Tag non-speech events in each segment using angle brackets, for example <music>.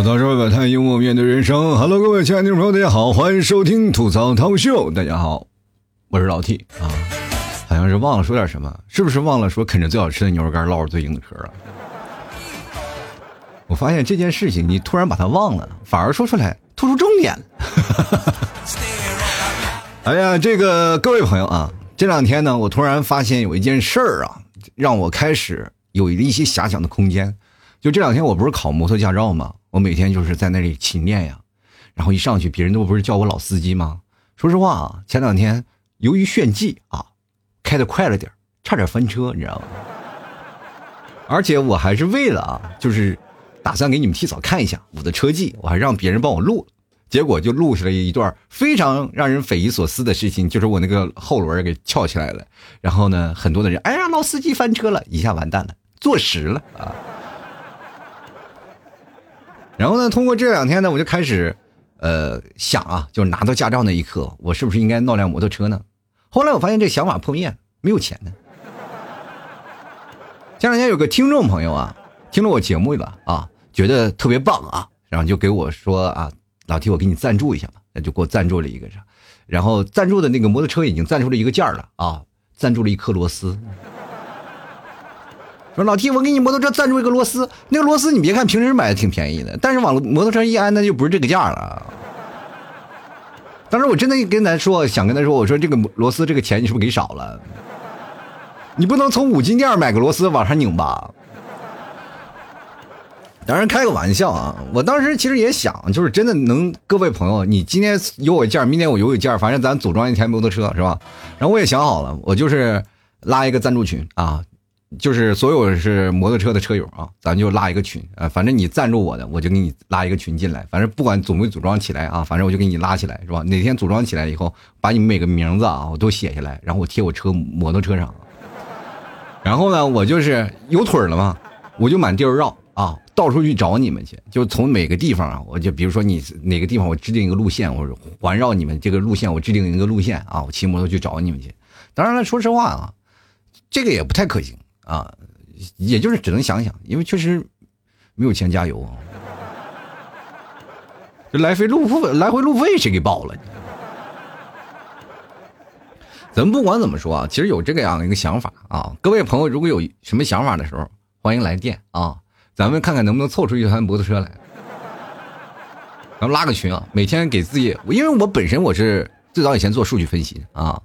吐槽社会百态，幽默面对人生。Hello，各位亲爱的听众朋友，大家好，欢迎收听吐槽涛秀。大家好，我是老 T 啊，好像是忘了说点什么，是不是忘了说啃着最好吃的牛肉干，唠着最硬的嗑啊？我发现这件事情，你突然把它忘了，反而说出来突出重点了。<laughs> 哎呀，这个各位朋友啊，这两天呢，我突然发现有一件事儿啊，让我开始有了一些遐想的空间。就这两天，我不是考摩托驾照吗？我每天就是在那里勤练呀，然后一上去，别人都不是叫我老司机吗？说实话啊，前两天由于炫技啊，开的快了点差点翻车，你知道吗？而且我还是为了啊，就是打算给你们提早看一下我的车技，我还让别人帮我录，结果就录下了一段非常让人匪夷所思的事情，就是我那个后轮给翘起来了，然后呢，很多的人，哎呀，老司机翻车了，一下完蛋了，坐实了啊。然后呢，通过这两天呢，我就开始，呃，想啊，就是拿到驾照那一刻，我是不是应该弄辆摩托车呢？后来我发现这想法破灭，没有钱呢。前两天有个听众朋友啊，听了我节目了啊，觉得特别棒啊，然后就给我说啊，老提我给你赞助一下吧，那就给我赞助了一个啥，然后赞助的那个摩托车已经赞助了一个件了啊，赞助了一颗螺丝。说老 T，我给你摩托车赞助一个螺丝，那个螺丝你别看平时买的挺便宜的，但是往摩托车一安，那就不是这个价了。当时我真的跟咱说，想跟他说，我说这个螺丝这个钱你是不是给少了？你不能从五金店买个螺丝往上拧吧？当然开个玩笑啊，我当时其实也想，就是真的能，各位朋友，你今天有我一件，明天我有一件，反正咱组装一台摩托车是吧？然后我也想好了，我就是拉一个赞助群啊。就是所有是摩托车的车友啊，咱就拉一个群啊，反正你赞助我的，我就给你拉一个群进来。反正不管组没组装起来啊，反正我就给你拉起来，是吧？哪天组装起来以后，把你们每个名字啊，我都写下来，然后我贴我车摩托车上。然后呢，我就是有腿了嘛，我就满地儿绕啊，到处去找你们去。就从每个地方啊，我就比如说你哪个地方，我制定一个路线，我环绕你们这个路线，我制定一个路线啊，我骑摩托去找你们去。当然了，说实话啊，这个也不太可行。啊，也就是只能想想，因为确实没有钱加油啊，这来回路费来回路费谁给报了？咱们不管怎么说啊，其实有这个样的一个想法啊，各位朋友如果有什么想法的时候，欢迎来电啊，咱们看看能不能凑出一台摩托车来，咱们拉个群啊，每天给自己，因为我本身我是最早以前做数据分析啊，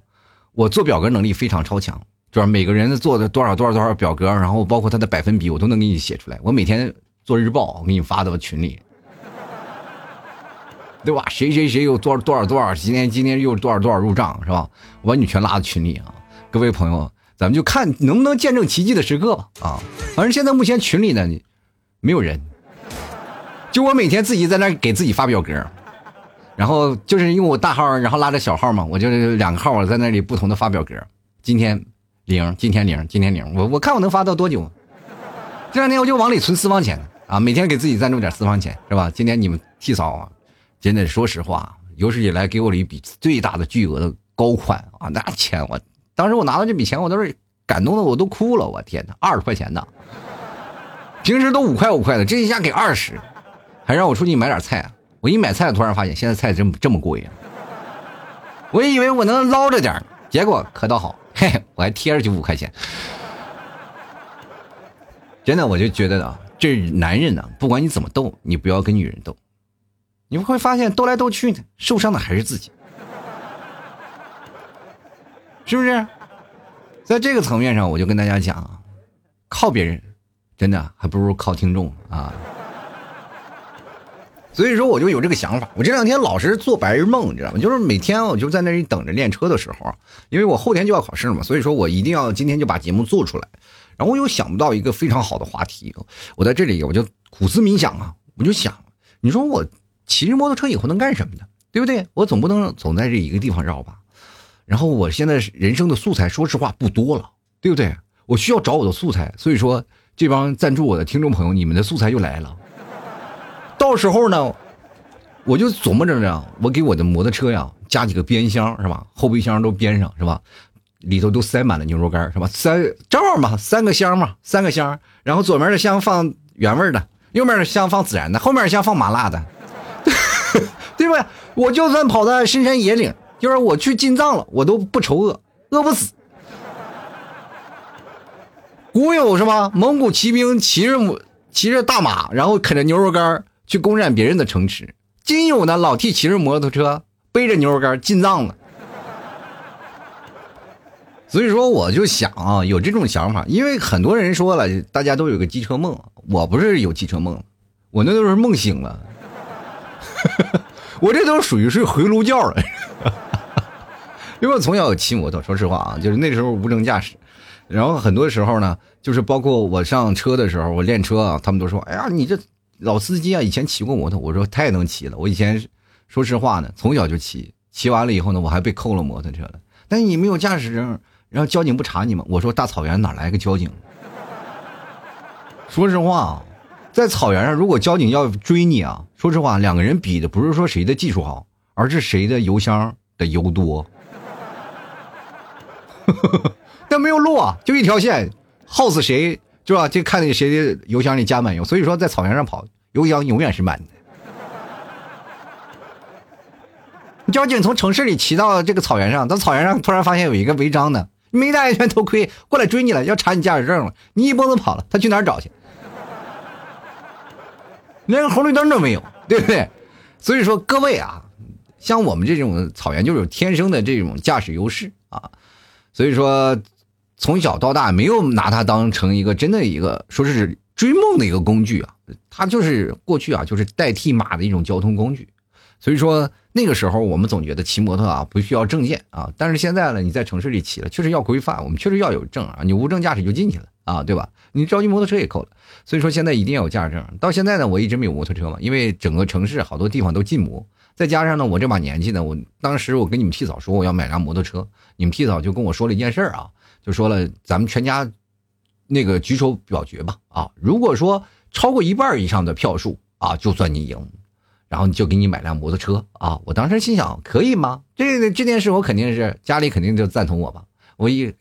我做表格能力非常超强。就是每个人做的多少多少多少表格，然后包括他的百分比，我都能给你写出来。我每天做日报，我给你发到群里，对吧？谁谁谁有多少多少多少，今天今天又多少多少入账，是吧？我把你全拉到群里啊！各位朋友，咱们就看能不能见证奇迹的时刻吧！啊，反正现在目前群里呢，没有人，就我每天自己在那给自己发表格，然后就是用我大号，然后拉着小号嘛，我就两个号我在那里不同的发表格，今天。零，今天零，今天零，我我看我能发到多久？这两天我就往里存私房钱啊，每天给自己赞助点私房钱，是吧？今天你们替嫂啊，真的说实话，有史以来给我了一笔最大的巨额的高款啊，那钱我当时我拿到这笔钱，我都是感动的我都哭了，我天哪，二十块钱呢，平时都五块五块的，这一下给二十，还让我出去买点菜，我一买菜，突然发现现在菜这么这么贵啊，我以为我能捞着点，结果可倒好。嘿，我还贴着就五块钱，真的，我就觉得啊，这男人呢，不管你怎么斗，你不要跟女人斗，你会发现斗来斗去呢，受伤的还是自己，是不是？在这个层面上，我就跟大家讲，靠别人，真的还不如靠听众啊。所以说，我就有这个想法。我这两天老是做白日梦，你知道吗？就是每天我就在那里等着练车的时候，因为我后天就要考试嘛。所以说我一定要今天就把节目做出来。然后我又想不到一个非常好的话题，我在这里我就苦思冥想啊，我就想，你说我骑着摩托车以后能干什么呢？对不对？我总不能总在这一个地方绕吧。然后我现在人生的素材，说实话不多了，对不对？我需要找我的素材。所以说，这帮赞助我的听众朋友，你们的素材又来了。到时候呢，我就琢磨着呢，我给我的摩托车呀加几个边箱是吧？后备箱都边上是吧？里头都塞满了牛肉干是吧？塞正好嘛，三个箱嘛，三个箱。然后左面的箱放原味的，右面的箱放孜然的，后面箱放麻辣的，<laughs> 对吧？我就算跑到深山野岭，就是我去进藏了，我都不愁饿，饿不死。古有什么蒙古骑兵骑着骑着大马，然后啃着牛肉干去攻占别人的城池；今有呢老 T 骑着摩托车，背着牛肉干进藏了。所以说，我就想啊，有这种想法，因为很多人说了，大家都有个机车梦，我不是有机车梦，我那都是梦醒了，<laughs> 我这都属于是回炉觉了。<laughs> 因为我从小有骑摩托，说实话啊，就是那时候无证驾驶，然后很多时候呢，就是包括我上车的时候，我练车啊，他们都说，哎呀，你这老司机啊，以前骑过摩托，我说太能骑了，我以前说实话呢，从小就骑，骑完了以后呢，我还被扣了摩托车了，但你没有驾驶证。然后交警不查你吗？我说大草原哪来个交警？说实话啊，在草原上，如果交警要追你啊，说实话，两个人比的不是说谁的技术好，而是谁的油箱的油多。<laughs> 但没有路啊，就一条线，耗死谁是吧？就看那谁的油箱里加满油。所以说，在草原上跑，油箱永远是满的。<laughs> 交警从城市里骑到这个草原上，到草原上突然发现有一个违章的。没戴安全头盔，过来追你了，要查你驾驶证了。你一蹦子跑了，他去哪儿找去？<laughs> 连个红绿灯都没有，对不对？所以说，各位啊，像我们这种草原，就是有天生的这种驾驶优势啊。所以说，从小到大没有拿它当成一个真的一个说是追梦的一个工具啊，它就是过去啊，就是代替马的一种交通工具。所以说。那个时候我们总觉得骑摩托啊不需要证件啊，但是现在呢，你在城市里骑了，确实要规范，我们确实要有证啊，你无证驾驶就进去了啊，对吧？你着急摩托车也扣了，所以说现在一定要有驾驶证。到现在呢，我一直没有摩托车嘛，因为整个城市好多地方都禁摩，再加上呢，我这把年纪呢，我当时我跟你们替嫂说我要买辆摩托车，你们替嫂就跟我说了一件事啊，就说了咱们全家那个举手表决吧啊，如果说超过一半以上的票数啊，就算你赢。然后就给你买辆摩托车啊！我当时心想，可以吗？这这件事我肯定是家里肯定就赞同我吧。我一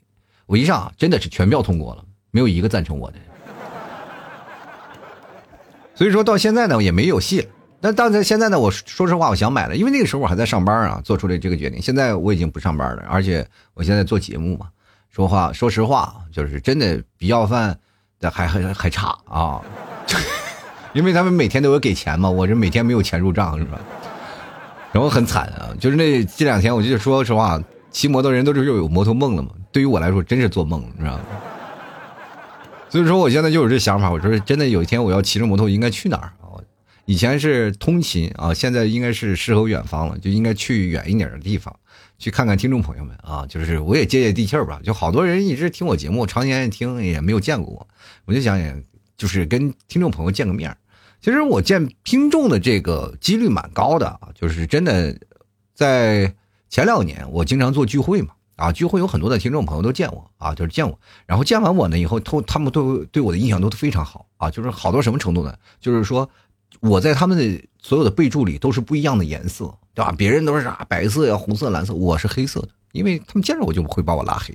我一上真的是全票通过了，没有一个赞成我的。所以说到现在呢，也没有戏了。但但在现在呢，我说实话，我想买了，因为那个时候我还在上班啊，做出了这个决定。现在我已经不上班了，而且我现在做节目嘛，说话说实话，就是真的比要饭的还还还差啊。<laughs> 因为他们每天都有给钱嘛，我这每天没有钱入账是吧？然后很惨啊，就是那这两天，我就说实话，骑摩托人都是又有摩托梦了嘛。对于我来说，真是做梦，你知道吗？所以说，我现在就有这想法，我说真的，有一天我要骑着摩托，应该去哪儿啊？以前是通勤啊，现在应该是诗和远方了，就应该去远一点的地方，去看看听众朋友们啊，就是我也接接地气儿吧。就好多人一直听我节目，常年听也没有见过我，我就想，就是跟听众朋友见个面。其实我见听众的这个几率蛮高的啊，就是真的，在前两年我经常做聚会嘛，啊，聚会有很多的听众朋友都见我啊，就是见我，然后见完我呢以后，都他们都对我的印象都非常好啊，就是好到什么程度呢？就是说我在他们的所有的备注里都是不一样的颜色，对吧？别人都是啥白色呀、红色、蓝色，我是黑色的，因为他们见着我就会把我拉黑，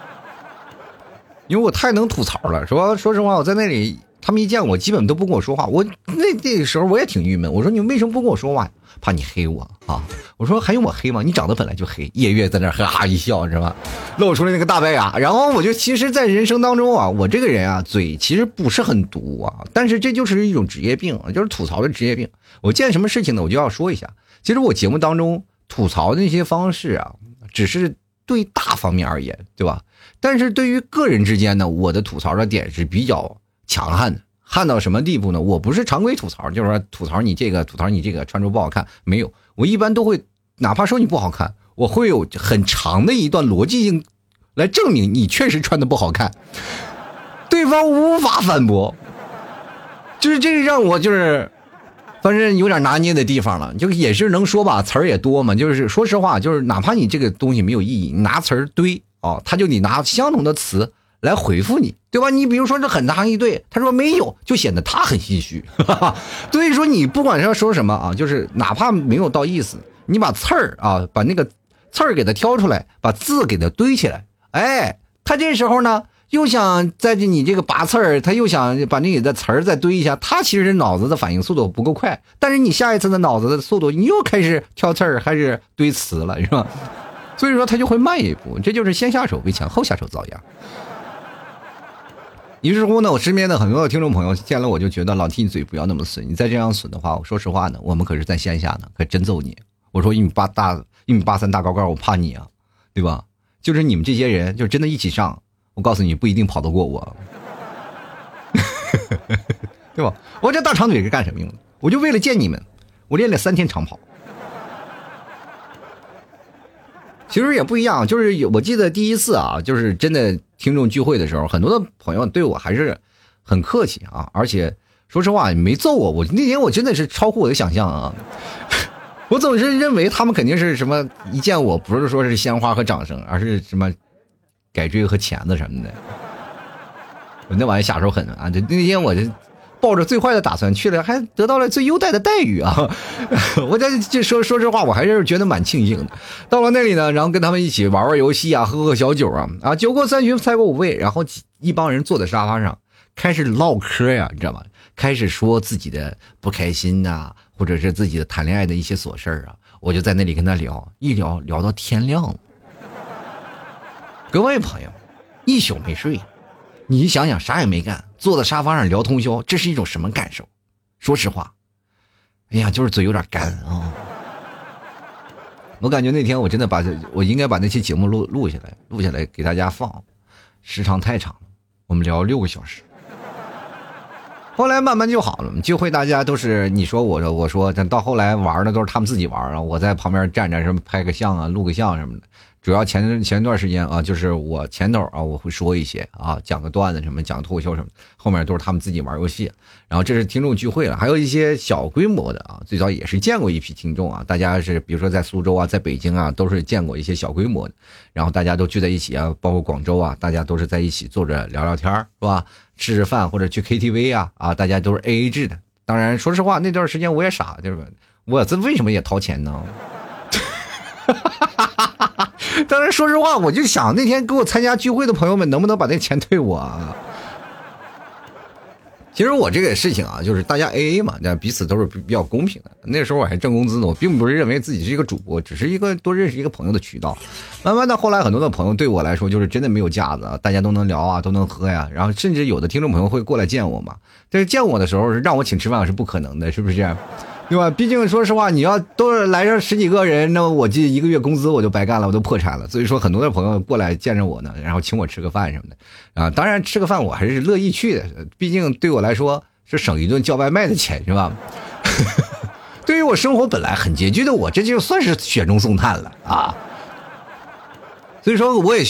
<laughs> 因为我太能吐槽了，说说实话，我在那里。他们一见我，基本都不跟我说话。我那那个时候我也挺郁闷。我说你为什么不跟我说话？怕你黑我啊？我说还用我黑吗？你长得本来就黑。夜月在那哈哈一笑，是吧？露出了那个大白牙。然后我就其实，在人生当中啊，我这个人啊，嘴其实不是很毒啊，但是这就是一种职业病，就是吐槽的职业病。我见什么事情呢，我就要说一下。其实我节目当中吐槽的那些方式啊，只是对大方面而言，对吧？但是对于个人之间呢，我的吐槽的点是比较。强悍的悍到什么地步呢？我不是常规吐槽，就是说吐槽你这个，吐槽你这个穿着不好看，没有。我一般都会，哪怕说你不好看，我会有很长的一段逻辑性来证明你确实穿的不好看，对方无法反驳。就是这个让我就是，反正有点拿捏的地方了。就也是能说吧，词儿也多嘛。就是说实话，就是哪怕你这个东西没有意义，你拿词儿堆啊，他就你拿相同的词。来回复你，对吧？你比如说这很长一对，他说没有，就显得他很心虚。<laughs> 所以说你不管要说什么啊，就是哪怕没有到意思，你把刺儿啊，把那个刺儿给他挑出来，把字给他堆起来，哎，他这时候呢又想在这你这个拔刺儿，他又想把那里的词儿再堆一下，他其实脑子的反应速度不够快，但是你下一次的脑子的速度，你又开始挑刺儿，开始堆词了，是吧？<laughs> 所以说他就会慢一步，这就是先下手为强，后下手遭殃。于是乎呢，我身边的很多的听众朋友见了我就觉得老 T 你嘴不要那么损，你再这样损的话，我说实话呢，我们可是在线下呢，可真揍你。我说一米八大一米八三大高个，我怕你啊，对吧？就是你们这些人，就真的一起上。我告诉你，不一定跑得过我，<laughs> 对吧？我这大长腿是干什么用的？我就为了见你们，我练了三天长跑。其实也不一样，就是我记得第一次啊，就是真的听众聚会的时候，很多的朋友对我还是很客气啊，而且说实话没揍我。我那天我真的是超乎我的想象啊！<laughs> 我总是认为他们肯定是什么一见我不是说是鲜花和掌声，而是什么。改锥和钳子什么的，我那玩意下手狠啊！这那天我就抱着最坏的打算去了，还得到了最优待的待遇啊！<laughs> 我在这说说实话，我还是觉得蛮庆幸的。到了那里呢，然后跟他们一起玩玩游戏啊，喝喝小酒啊啊！酒过三巡，菜过五味，然后一帮人坐在沙发上开始唠嗑呀，你知道吗？开始说自己的不开心呐，或者是自己的谈恋爱的一些琐事啊。我就在那里跟他聊，一聊聊到天亮。各位朋友，一宿没睡，你想想啥也没干，坐在沙发上聊通宵，这是一种什么感受？说实话，哎呀，就是嘴有点干啊。我感觉那天我真的把我应该把那期节目录录下来，录下来给大家放，时长太长了，我们聊六个小时。后来慢慢就好了，聚会大家都是你说我说我说，但到后来玩的都是他们自己玩啊，我在旁边站着什么拍个相啊，录个像什么的。主要前前段时间啊，就是我前头啊，我会说一些啊，讲个段子什么，讲脱口秀什么，后面都是他们自己玩游戏。然后这是听众聚会了，还有一些小规模的啊，最早也是见过一批听众啊，大家是比如说在苏州啊，在北京啊，都是见过一些小规模的。然后大家都聚在一起啊，包括广州啊，大家都是在一起坐着聊聊天是吧？吃吃饭或者去 KTV 啊啊，大家都是 AA 制的。当然，说实话，那段时间我也傻，就是我这为什么也掏钱呢？哈哈哈哈哈 <laughs> 当然，说实话，我就想那天给我参加聚会的朋友们，能不能把那钱退我？啊？其实我这个事情啊，就是大家 A A 嘛，那彼此都是比较公平的。那时候我还挣工资呢，我并不是认为自己是一个主播，只是一个多认识一个朋友的渠道。慢慢的，后来很多的朋友对我来说，就是真的没有架子，大家都能聊啊，都能喝呀。然后甚至有的听众朋友会过来见我嘛，但是见我的时候，让我请吃饭是不可能的，是不是？对吧？毕竟说实话，你要都是来上十几个人，那我这一个月工资我就白干了，我都破产了。所以说，很多的朋友过来见着我呢，然后请我吃个饭什么的啊。当然，吃个饭我还是乐意去的，毕竟对我来说是省一顿叫外卖的钱，是吧？<laughs> 对于我生活本来很拮据的我，这就算是雪中送炭了啊。所以说，我也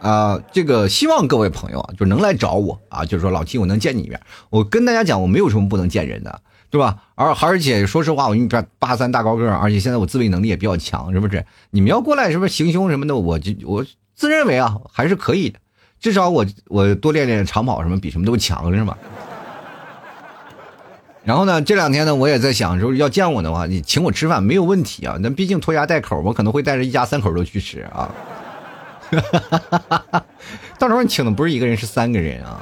啊，这个希望各位朋友啊，就能来找我啊，就是说老七，我能见你一面。我跟大家讲，我没有什么不能见人的。对吧？而而且说实话，我你八八三大高个，而且现在我自卫能力也比较强，是不是？你们要过来，是不是行凶什么的？我就我自认为啊，还是可以的。至少我我多练练长跑什么，比什么都强，是吧？然后呢，这两天呢，我也在想，说要见我的话，你请我吃饭没有问题啊。那毕竟拖家带口，我可能会带着一家三口都去吃啊。<laughs> 到时候你请的不是一个人，是三个人啊。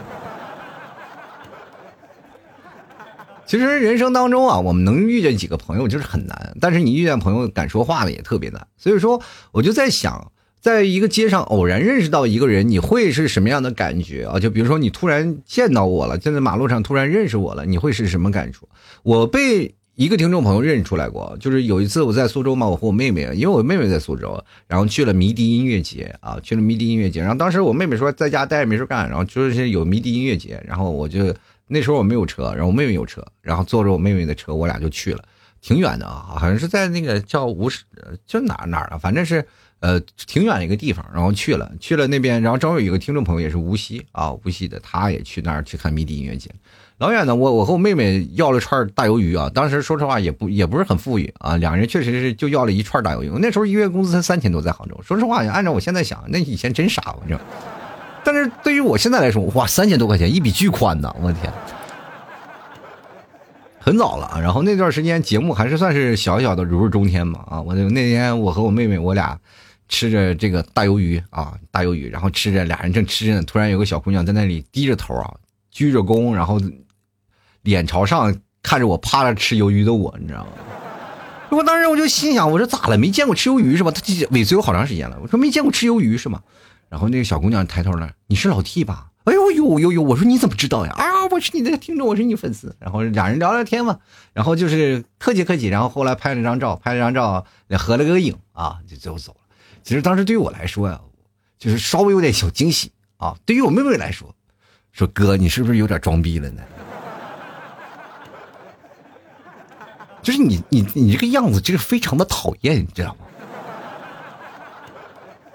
其实人生当中啊，我们能遇见几个朋友就是很难，但是你遇见朋友敢说话的也特别难。所以说，我就在想，在一个街上偶然认识到一个人，你会是什么样的感觉啊？就比如说你突然见到我了，站在马路上突然认识我了，你会是什么感触？我被一个听众朋友认出来过，就是有一次我在苏州嘛，我和我妹妹，因为我妹妹在苏州，然后去了迷笛音乐节啊，去了迷笛音乐节，然后当时我妹妹说在家待着没事干，然后就是有迷笛音乐节，然后我就。那时候我没有车，然后我妹妹有车，然后坐着我妹妹的车，我俩就去了，挺远的啊，好像是在那个叫无锡，就哪哪啊，反正是呃挺远的一个地方，然后去了，去了那边，然后正好有一个听众朋友也是无锡啊，无锡的，他也去那儿去看迷笛音乐节，老远的，我我和我妹妹要了串大鱿鱼啊，当时说实话也不也不是很富裕啊，两人确实是就要了一串大鱿鱼，那时候一个月工资才三千多，在杭州，说实话，按照我现在想，那以前真傻，反正。但是对于我现在来说，哇，三千多块钱一笔巨款呐！我的天，很早了。然后那段时间节目还是算是小小的如日中天嘛啊！我那天我和我妹妹我俩吃着这个大鱿鱼啊，大鱿鱼，然后吃着俩人正吃着呢，突然有个小姑娘在那里低着头啊，鞠着躬，然后脸朝上看着我趴着吃鱿鱼的我，你知道吗？我当时我就心想，我说咋了？没见过吃鱿鱼是吧？他尾随我好长时间了，我说没见过吃鱿鱼是吗？然后那个小姑娘抬头了，你是老 T 吧？哎呦呦呦呦！我说你怎么知道呀？啊，我是你的听众，我是你粉丝。然后俩人聊聊天嘛，然后就是客气客气，然后后来拍了张照，拍了张照，合了个影啊，就最后走了。其实当时对于我来说呀，就是稍微有点小惊喜啊。对于我妹妹来说，说哥，你是不是有点装逼了呢？就是你你你这个样子，就是非常的讨厌，你知道吗？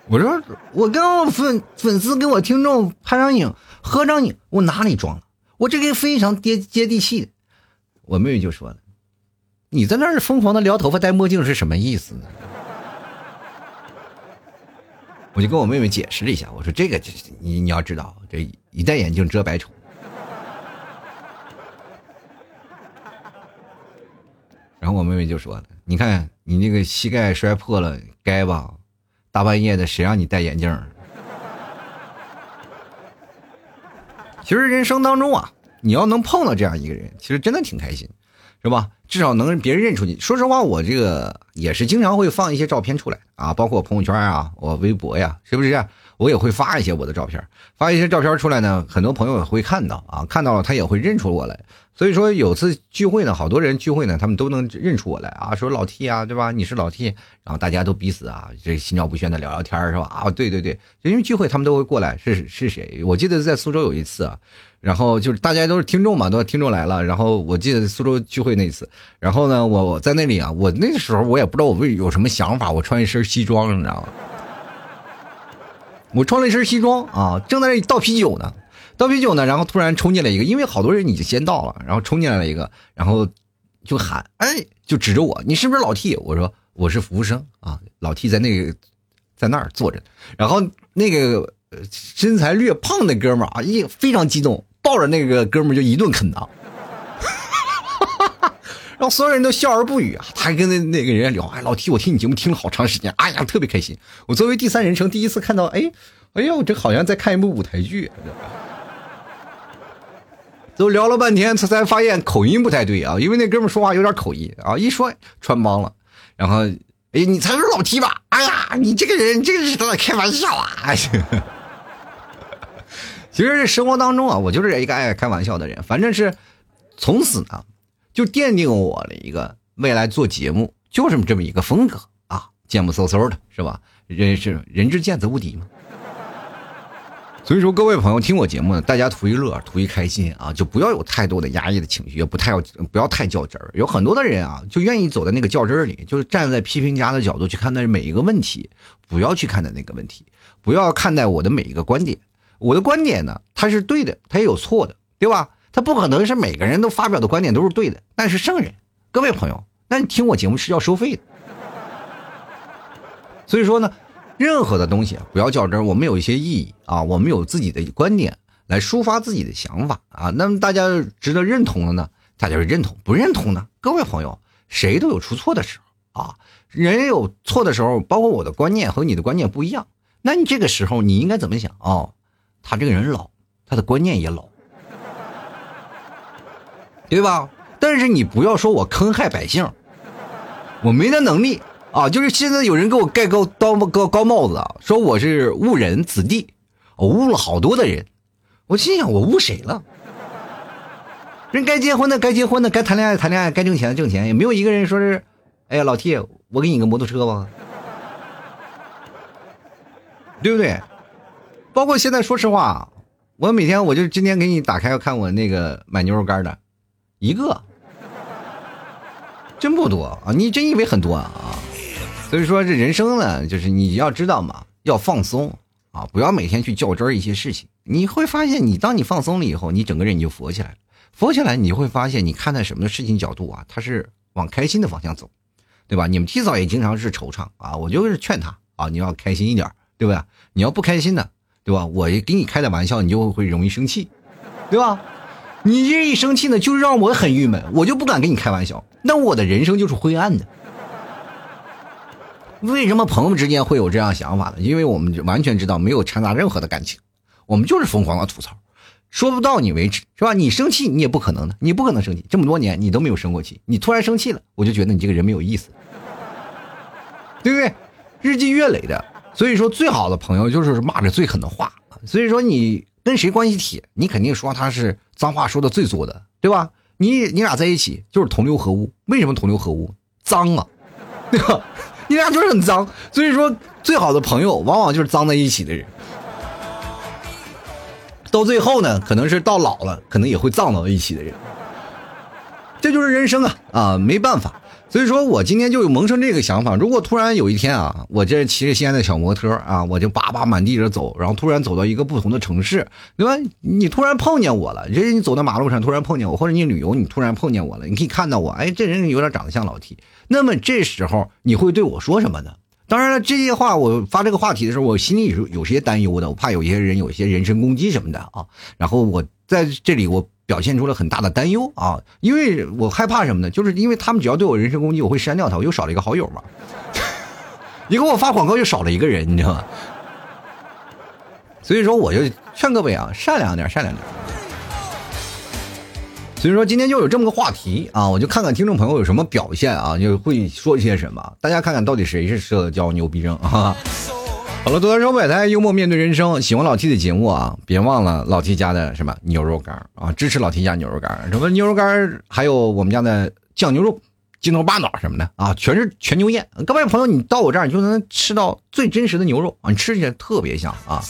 我说我跟我粉粉丝跟我听众拍张影合张影，我哪里装了？我这个非常接接地气。我妹妹就说了：“你在那儿疯狂的撩头发戴墨镜是什么意思呢？” <laughs> 我就跟我妹妹解释了一下，我说：“这个你你要知道，这一戴眼镜遮百丑。”然后我妹妹就说了：“你看你那个膝盖摔破了，该吧？”大半夜的，谁让你戴眼镜？其实人生当中啊，你要能碰到这样一个人，其实真的挺开心，是吧？至少能别人认出你。说实话，我这个也是经常会放一些照片出来啊，包括我朋友圈啊，我微博呀，是不是？我也会发一些我的照片，发一些照片出来呢，很多朋友也会看到啊，看到了他也会认出我来。所以说有次聚会呢，好多人聚会呢，他们都能认出我来啊，说老 T 啊，对吧？你是老 T，然后大家都彼此啊，这心照不宣的聊聊天是吧？啊，对对对，因为聚会他们都会过来，是是谁？我记得在苏州有一次啊，然后就是大家都是听众嘛，都听众来了，然后我记得苏州聚会那次，然后呢，我在那里啊，我那个时候我也不知道我为有什么想法，我穿一身西装，你知道吗？我穿了一身西装啊，正在那里倒啤酒呢，倒啤酒呢，然后突然冲进来一个，因为好多人已经先到了，然后冲进来了一个，然后就喊，哎，就指着我，你是不是老 T？我说我是服务生啊，老 T 在那个在那儿坐着，然后那个身材略胖的哥们儿啊，一非常激动，抱着那个哥们儿就一顿啃啊。让所有人都笑而不语啊！他还跟那那个人聊，哎，老 T，我听你节目听了好长时间，哎呀，特别开心。我作为第三人称，第一次看到，哎，哎呦，这好像在看一部舞台剧。都聊了半天，他才发现口音不太对啊，因为那哥们说话有点口音啊，一说穿帮了。然后，哎，你才是老 T 吧？哎呀，你这个人，这个是在开玩笑啊！<laughs> 其实这生活当中啊，我就是一个爱开玩笑的人，反正是从此呢。就奠定我的一个未来做节目就是这么一个风格啊，贱不嗖嗖的是吧？人是人之贱则无敌嘛。所以说，各位朋友听我节目呢，大家图一乐，图一开心啊，就不要有太多的压抑的情绪，也不太要不要太较真儿。有很多的人啊，就愿意走在那个较真儿里，就是站在批评家的角度去看待每一个问题，不要去看待那个问题，不要看待我的每一个观点。我的观点呢，它是对的，它也有错的，对吧？他不可能是每个人都发表的观点都是对的，那是圣人。各位朋友，那你听我节目是要收费的。所以说呢，任何的东西不要较真我们有一些意义啊，我们有自己的观点来抒发自己的想法啊。那么大家值得认同的呢，大家是认同；不认同呢，各位朋友，谁都有出错的时候啊。人有错的时候，包括我的观念和你的观念不一样，那你这个时候你应该怎么想哦？他这个人老，他的观念也老。对吧？但是你不要说我坑害百姓，我没那能力啊！就是现在有人给我盖高高高高帽子，说我是误人子弟，我误了好多的人。我心想，我误谁了？人该结婚的该结婚的，该谈恋爱谈恋爱，该挣钱挣钱，也没有一个人说是，哎呀，老 T，我给你个摩托车吧，对不对？包括现在，说实话，我每天我就今天给你打开看我那个买牛肉干的。一个，真不多啊！你真以为很多啊？啊所以说这人生呢，就是你要知道嘛，要放松啊，不要每天去较真一些事情。你会发现，你当你放松了以后，你整个人你就佛起来了。佛起来，你会发现，你看待什么事情角度啊，他是往开心的方向走，对吧？你们提早也经常是惆怅啊，我就是劝他啊，你要开心一点，对吧？你要不开心的，对吧？我给你开的玩笑，你就会容易生气，对吧？你这一生气呢，就让我很郁闷，我就不敢跟你开玩笑。那我的人生就是灰暗的。为什么朋友之间会有这样想法呢？因为我们完全知道没有掺杂任何的感情，我们就是疯狂的吐槽，说不到你为止，是吧？你生气你也不可能的，你不可能生气，这么多年你都没有生过气，你突然生气了，我就觉得你这个人没有意思，对不对？日积月累的，所以说最好的朋友就是骂着最狠的话，所以说你跟谁关系铁，你肯定说他是脏话说的最多的，对吧？你你俩在一起就是同流合污，为什么同流合污？脏啊，<laughs> 对吧？你俩就是很脏，所以说最好的朋友往往就是脏在一起的人。到最后呢，可能是到老了，可能也会葬到一起的人。这就是人生啊啊，没办法。所以说我今天就有萌生这个想法：如果突然有一天啊，我这骑着西安的小摩托啊，我就叭叭满地着走，然后突然走到一个不同的城市，对吧？你突然碰见我了，人你走到马路上突然碰见我，或者你旅游你突然碰见我了，你可以看到我，哎，这人有点长得像老 T。那么这时候你会对我说什么呢？当然了，这些话我发这个话题的时候，我心里有有些担忧的，我怕有些人有些人身攻击什么的啊。然后我在这里我表现出了很大的担忧啊，因为我害怕什么呢？就是因为他们只要对我人身攻击，我会删掉他，我又少了一个好友嘛。<laughs> 你给我发广告又少了一个人，你知道吗？所以说我就劝各位啊，善良点，善良点。所以说今天就有这么个话题啊，我就看看听众朋友有什么表现啊，就会说一些什么，大家看看到底谁是社交牛逼症啊？好了，多多少百台幽默面对人生，喜欢老 T 的节目啊，别忘了老 T 家的什么牛肉干啊，支持老 T 家牛肉干，什么牛肉干，还有我们家的酱牛肉。筋头巴脑什么的啊，全是全牛宴。各位朋友，你到我这儿，你就能吃到最真实的牛肉啊，你吃起来特别香啊，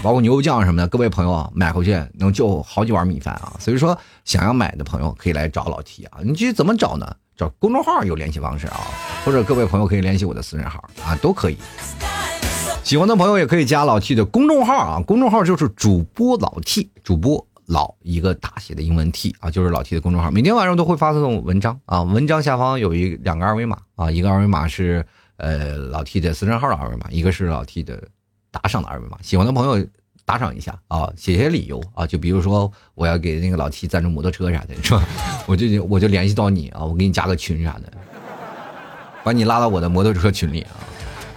包括牛肉酱什么的。各位朋友啊，买回去能就好几碗米饭啊。所以说，想要买的朋友可以来找老 T 啊。你去怎么找呢？找公众号有联系方式啊，或者各位朋友可以联系我的私人号啊，都可以。喜欢的朋友也可以加老 T 的公众号啊，公众号就是主播老 T 主播。老一个大写的英文 T 啊，就是老 T 的公众号，每天晚上都会发送文章啊。文章下方有一两个二维码啊，一个二维码是呃老 T 的私人号的二维码，一个是老 T 的打赏的二维码。喜欢的朋友打赏一下啊，写些理由啊，就比如说我要给那个老 T 赞助摩托车啥的，是吧？<laughs> 我就我就联系到你啊，我给你加个群啥的，把你拉到我的摩托车群里啊。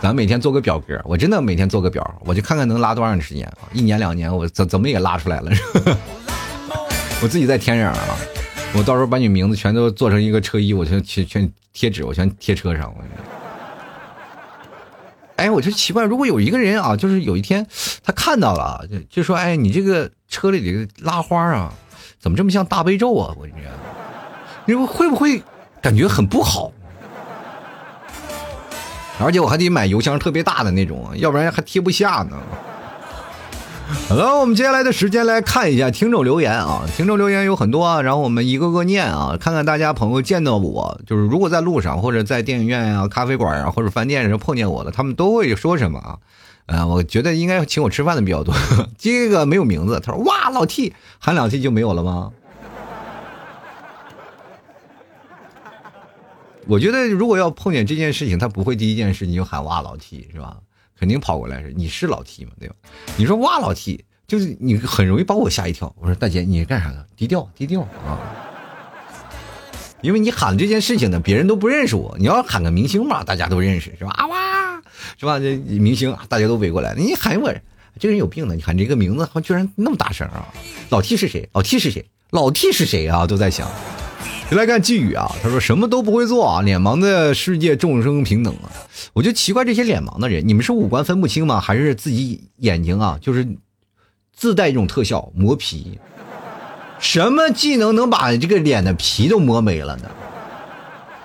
咱每天做个表格，我真的每天做个表，我就看看能拉多长时间啊？一年两年，我怎怎么也拉出来了。<laughs> 我自己在添上啊，我到时候把你名字全都做成一个车衣，我全全全贴纸，我全贴车上。我哎，我就奇怪，如果有一个人啊，就是有一天他看到了，就就说：“哎，你这个车里的拉花啊，怎么这么像大悲咒啊？”我你你说会不会感觉很不好？而且我还得买邮箱特别大的那种，要不然还贴不下呢。好了，我们接下来的时间来看一下听众留言啊。听众留言有很多啊，然后我们一个个念啊，看看大家朋友见到我，就是如果在路上或者在电影院啊、咖啡馆啊或者饭店上碰见我了，他们都会说什么啊？啊，我觉得应该请我吃饭的比较多。<laughs> 这个没有名字，他说哇老 T 喊两 T 就没有了吗？我觉得如果要碰见这件事情，他不会第一件事你就喊哇老 T 是吧？肯定跑过来是你是老 T 嘛，对吧？你说哇老 T，就是你很容易把我吓一跳。我说大姐你干啥呢？低调低调啊！因为你喊这件事情呢，别人都不认识我。你要喊个明星嘛，大家都认识是吧？啊哇，是吧？这明星大家都围过来。你喊我，这个人有病呢！你喊这个名字，居然那么大声啊！老 T 是谁？老 T 是谁？老 T 是谁啊？都在想。来看寄语啊，他说什么都不会做啊，脸盲的世界众生平等啊，我就奇怪这些脸盲的人，你们是五官分不清吗？还是自己眼睛啊，就是自带一种特效磨皮？什么技能能把这个脸的皮都磨没了呢？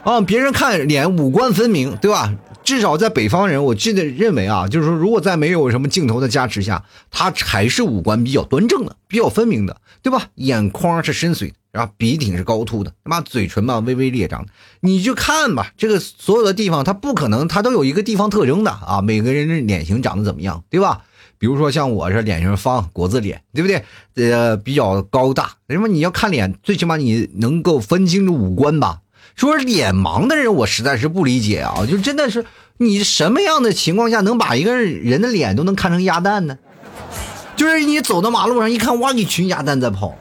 啊，别人看脸五官分明，对吧？至少在北方人，我记得认为啊，就是说，如果在没有什么镜头的加持下，他还是五官比较端正的，比较分明的，对吧？眼眶是深邃，然后鼻挺是高凸的，他妈嘴唇嘛微微裂张，你就看吧，这个所有的地方，它不可能，它都有一个地方特征的啊。每个人的脸型长得怎么样，对吧？比如说像我这脸型方国字脸，对不对？呃，比较高大，那么你要看脸，最起码你能够分清楚五官吧。说脸盲的人，我实在是不理解啊！就真的是你什么样的情况下能把一个人的脸都能看成鸭蛋呢？就是你走到马路上一看，哇，一群鸭蛋在跑，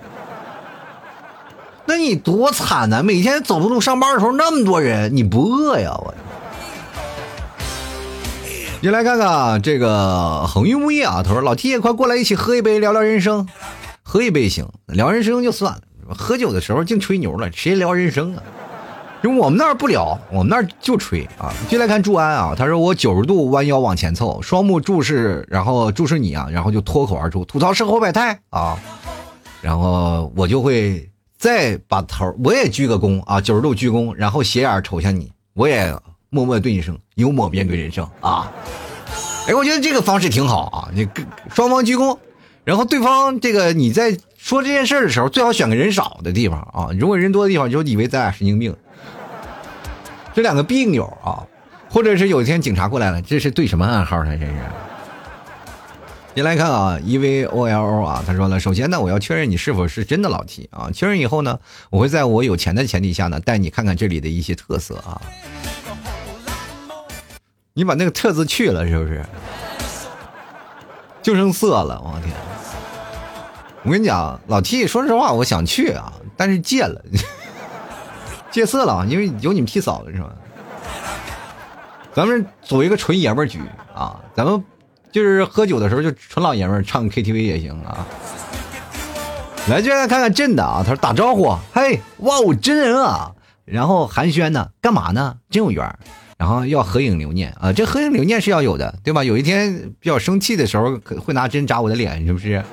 那你多惨呐！每天走路上班的时候那么多人，你不饿呀？我。你来看看这个恒运物业啊，他说：“老 T，快过来一起喝一杯，聊聊人生。喝一杯行，聊人生就算了。喝酒的时候净吹牛了，谁聊人生啊？因为我们那儿不聊，我们那儿就吹啊。就来看祝安啊，他说我九十度弯腰往前凑，双目注视，然后注视你啊，然后就脱口而出吐槽生活百态啊。然后我就会再把头，我也鞠个躬啊，九十度鞠躬，然后斜眼瞅向你，我也。”默默对你生，幽默面对人生啊！哎，我觉得这个方式挺好啊！你双方鞠躬，然后对方这个你在说这件事的时候，最好选个人少的地方啊！如果人多的地方，就以为咱俩神经病，这两个病友啊，或者是有一天警察过来了，这是对什么暗号呢？这是。你来看啊，E V O L O 啊，他说了，首先呢，我要确认你是否是真的老 T 啊！确认以后呢，我会在我有钱的前提下呢，带你看看这里的一些特色啊。你把那个“特”字去了是不是？就剩“色”了，我天！我跟你讲，老 T，说实话，我想去啊，但是戒了，戒色了，因为有你们替嫂子是吧？咱们组一个纯爷们儿局啊，咱们就是喝酒的时候就纯老爷们儿唱 KTV 也行啊。来，就来看看朕的啊！他说打招呼，嘿，哇哦，真人啊！然后寒暄呢，干嘛呢？真有缘。然后要合影留念啊，这合影留念是要有的，对吧？有一天比较生气的时候，会拿针扎我的脸，是不是？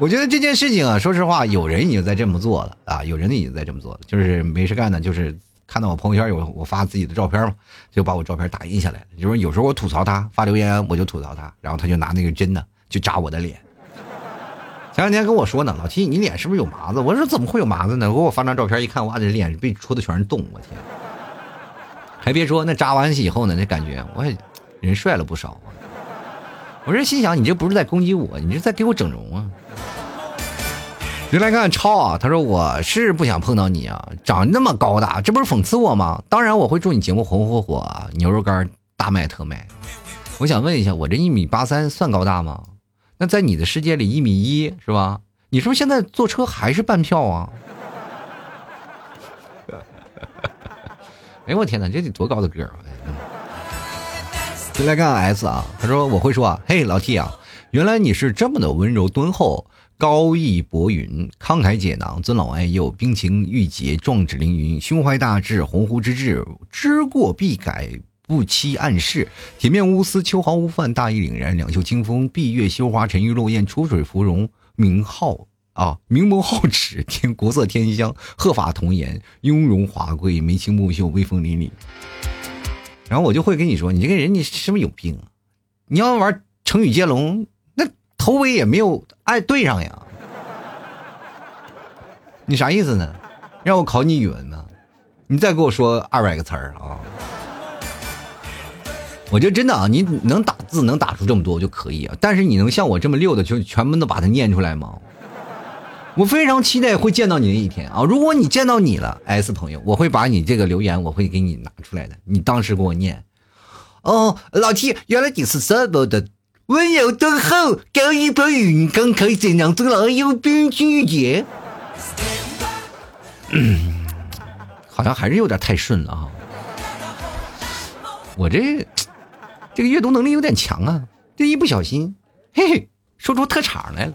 我觉得这件事情啊，说实话，有人已经在这么做了啊，有人已经在这么做了，就是没事干呢，就是看到我朋友圈有我发自己的照片嘛，就把我照片打印下来。就是有时候我吐槽他发留言，我就吐槽他，然后他就拿那个针呢，就扎我的脸。前两天跟我说呢，老七，你脸是不是有麻子？我说怎么会有麻子呢？给我发张照片一看，哇，这脸被戳的全是洞，我天！还别说，那扎完以后呢，那感觉我也人帅了不少。我这心想，你这不是在攻击我，你是在给我整容啊？人来看超啊，他说我是不想碰到你啊，长那么高大，这不是讽刺我吗？当然我会祝你节目红火火，牛肉干大卖特卖。我想问一下，我这一米八三算高大吗？那在你的世界里一米一是吧？你是不是现在坐车还是半票啊？<laughs> 哎我天哪，这得多高的个儿！就来看 S 啊，他说我会说啊，嘿老 T 啊，原来你是这么的温柔敦厚、高义薄云、慷慨解囊、尊老爱幼、冰清玉洁、壮志凌云、胸怀大志、鸿鹄之志、知过必改、不期暗示、铁面无私、秋毫无犯、大义凛然、两袖清风、闭月羞花、沉鱼落雁、出水芙蓉、名号。啊，明眸皓齿，天国色天香，鹤发童颜，雍容华贵，眉清目秀，威风凛凛。然后我就会跟你说，你这个人你是不是有病啊？你要玩成语接龙，头尾也没有哎对上呀。你啥意思呢？让我考你语文呢？你再给我说二百个词儿啊！我觉得真的啊，你能打字能打出这么多就可以啊，但是你能像我这么溜的，就全部都把它念出来吗？我非常期待会见到你那一天啊！如果你见到你了，S 朋友，我会把你这个留言，我会给你拿出来的。你当时给我念，哦，老 T，原来你是这么的温柔敦厚、高义薄云、慷慨解囊、尊老爱幼、冰清玉洁。嗯，好像还是有点太顺了啊！我这这个阅读能力有点强啊，这一不小心，嘿嘿，说出特长来了。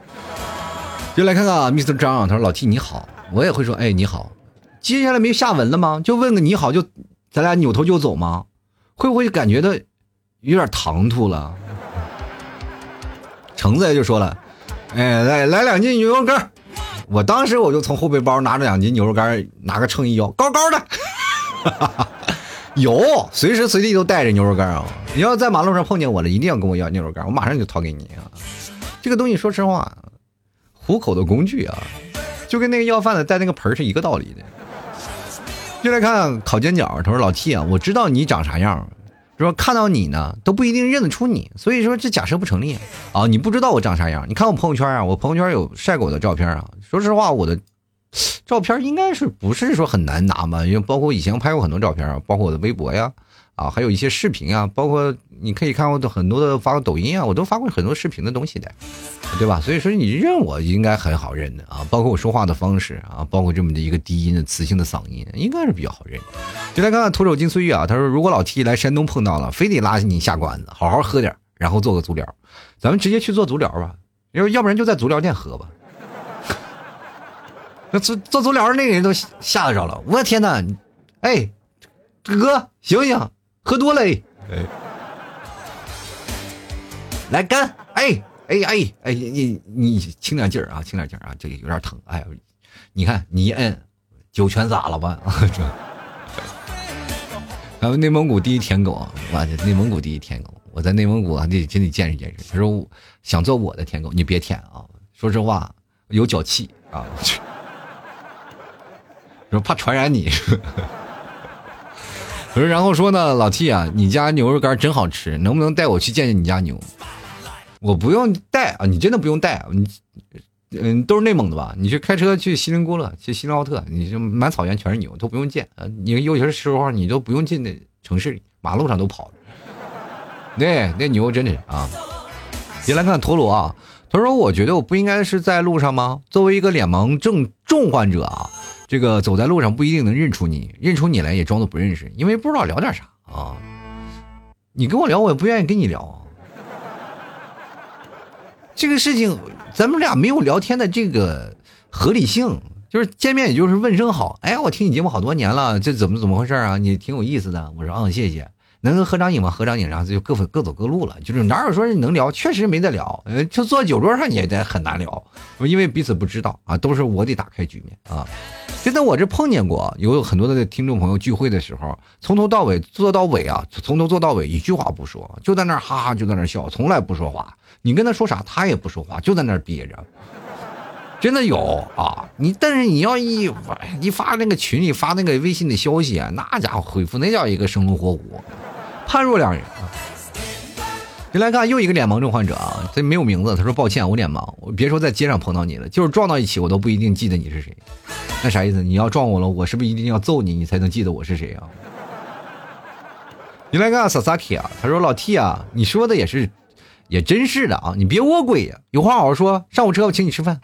就来看看啊，Mr. 张，他说：“老 T 你好，我也会说，哎你好。接下来没下文了吗？就问个你好，就咱俩扭头就走吗？会不会感觉到有点唐突了？”橙子就说了：“哎，来来两斤牛肉干。”我当时我就从后背包拿着两斤牛肉干，拿个秤一摇，高高的，<laughs> 有，随时随地都带着牛肉干啊！你要在马路上碰见我了，一定要跟我要牛肉干，我马上就掏给你啊！这个东西说实话。糊口的工具啊，就跟那个要饭的带那个盆是一个道理的。就来看烤煎饺，他说老 T 啊，我知道你长啥样，说看到你呢都不一定认得出你，所以说这假设不成立啊。你不知道我长啥样，你看我朋友圈啊，我朋友圈有晒过我的照片啊。说实话，我的照片应该是不是说很难拿嘛，因为包括以前拍过很多照片啊，包括我的微博呀。啊，还有一些视频啊，包括你可以看我的很多的发过抖音啊，我都发过很多视频的东西的，对吧？所以说你认我应该很好认的啊，包括我说话的方式啊，包括这么的一个低音的磁性的嗓音，应该是比较好认。就来看看徒手金岁月啊，他说如果老 T 来山东碰到了，非得拉你下馆子，好好喝点，然后做个足疗，咱们直接去做足疗吧，要要不然就在足疗店喝吧。<laughs> 那做做足疗那个人都吓得着了，我天哪！哎，哥醒醒，喝多了哎，来干！哎哎哎哎，你你轻点劲儿啊，轻点劲儿啊，这个有点疼。哎，你看你一摁，酒全洒了吧？<laughs> 还有内蒙古第一舔狗，我去，内蒙古第一舔狗，我在内蒙古还得真得见识见识。他说想做我的舔狗，你别舔啊！说实话，有脚气啊，我 <laughs> 说怕传染你。<laughs> 我说然后说呢，老 T 啊，你家牛肉干真好吃，能不能带我去见见你家牛？我不用带啊，你真的不用带，你嗯都是内蒙的吧？你去开车去锡林郭勒，去锡林浩特，你就满草原全是牛，都不用见啊。你有些时候你都不用进那城市里，马路上都跑。<laughs> 对，那牛真的是啊。别来看陀螺啊，他说我觉得我不应该是在路上吗？作为一个脸盲症重患者啊，这个走在路上不一定能认出你，认出你来也装作不认识，因为不知道聊点啥啊。你跟我聊，我也不愿意跟你聊。这个事情，咱们俩没有聊天的这个合理性，就是见面也就是问声好。哎，我听你节目好多年了，这怎么怎么回事啊？你挺有意思的。我说，嗯，谢谢。能合张影吗？合张影，然后就各各走各路了。就是哪有说能聊？确实没得聊。呃，就坐酒桌上也得很难聊，因为彼此不知道啊，都是我得打开局面啊。就在我这碰见过，有很多的听众朋友聚会的时候，从头到尾坐到尾啊，从头坐到尾一句话不说，就在那哈哈就在那笑，从来不说话。你跟他说啥，他也不说话，就在那儿憋着。真的有啊，你但是你要一一发那个群里发那个微信的消息啊，那家伙回复那叫一个生龙活虎，判若两人啊。你来看又一个脸盲症患者啊，这没有名字，他说抱歉，我脸盲，我别说在街上碰到你了，就是撞到一起我都不一定记得你是谁。那啥意思？你要撞我了，我是不是一定要揍你，你才能记得我是谁啊？<laughs> 你来看 Sasaki 啊，他说老 T 啊，你说的也是。也真是的啊！你别卧轨呀，有话好好说。上我车，我请你吃饭。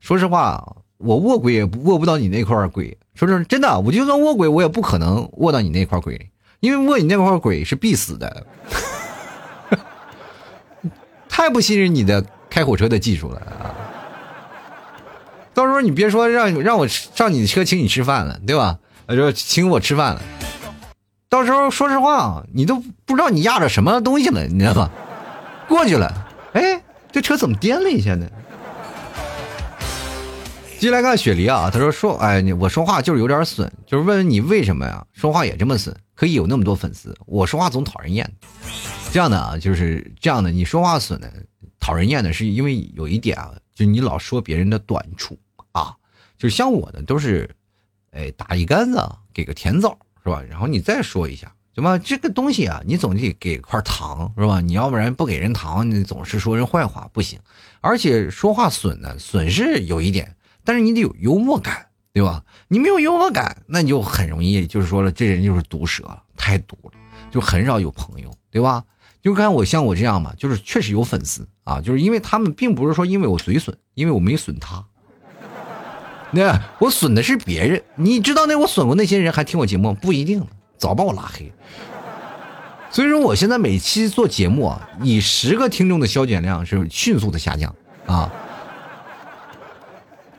说实话，我卧轨也卧不到你那块轨。说是真的，我就算卧轨，我也不可能卧到你那块轨，因为卧你那块轨是必死的。<laughs> 太不信任你的开火车的技术了啊！到时候你别说让让我上你的车请你吃饭了，对吧？说请我吃饭了，到时候说实话，你都不知道你压着什么东西了，你知道吗？过去了，哎，这车怎么颠了一下呢？进来看雪梨啊，他说说，哎，你我说话就是有点损，就是问问你为什么呀？说话也这么损，可以有那么多粉丝，我说话总讨人厌。这样的啊，就是这样的，你说话损的，讨人厌的是因为有一点啊，就你老说别人的短处啊，就像我的都是，哎，打一竿子给个甜枣是吧？然后你再说一下。什么这个东西啊？你总得给块糖是吧？你要不然不给人糖，你总是说人坏话不行。而且说话损呢，损是有一点，但是你得有幽默感，对吧？你没有幽默感，那你就很容易就是说了，这人就是毒舌，太毒了，就很少有朋友，对吧？就看我像我这样嘛，就是确实有粉丝啊，就是因为他们并不是说因为我嘴损，因为我没损他，那我损的是别人。你知道那我损过那些人还听我节目不一定。早把我拉黑，所以说我现在每期做节目啊，以十个听众的消减量是迅速的下降啊。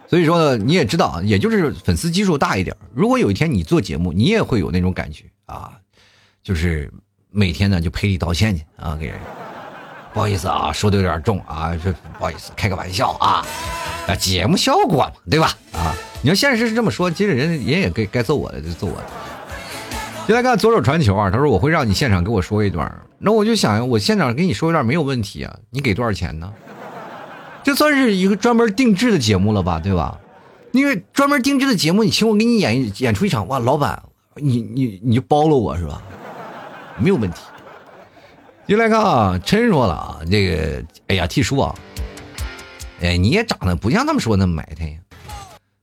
所以说呢，你也知道啊，也就是粉丝基数大一点。如果有一天你做节目，你也会有那种感觉啊，就是每天呢就赔礼道歉去啊，给人不好意思啊，说的有点重啊，这不好意思，开个玩笑啊，啊，节目效果嘛，对吧？啊，你要现实是这么说，其实人人也该该揍我的就揍我。就来看左手传球啊！他说我会让你现场给我说一段，那我就想我现场给你说一段没有问题啊！你给多少钱呢？这算是一个专门定制的节目了吧，对吧？因为专门定制的节目，你请我给你演演出一场，哇，老板，你你你就包了我是吧？没有问题。就来看啊，陈说了啊，这个，哎呀，T 叔啊，哎，你也长得不像他们说那么埋汰呀。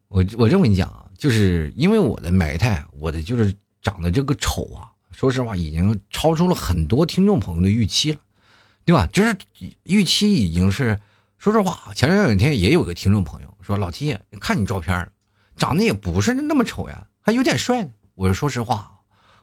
我我这么跟你讲啊，就是因为我的埋汰，我的就是。长得这个丑啊，说实话已经超出了很多听众朋友的预期了，对吧？就是预期已经是，说实话，前两天也有个听众朋友说：“老七看你照片，长得也不是那么丑呀，还有点帅。”我说：“说实话，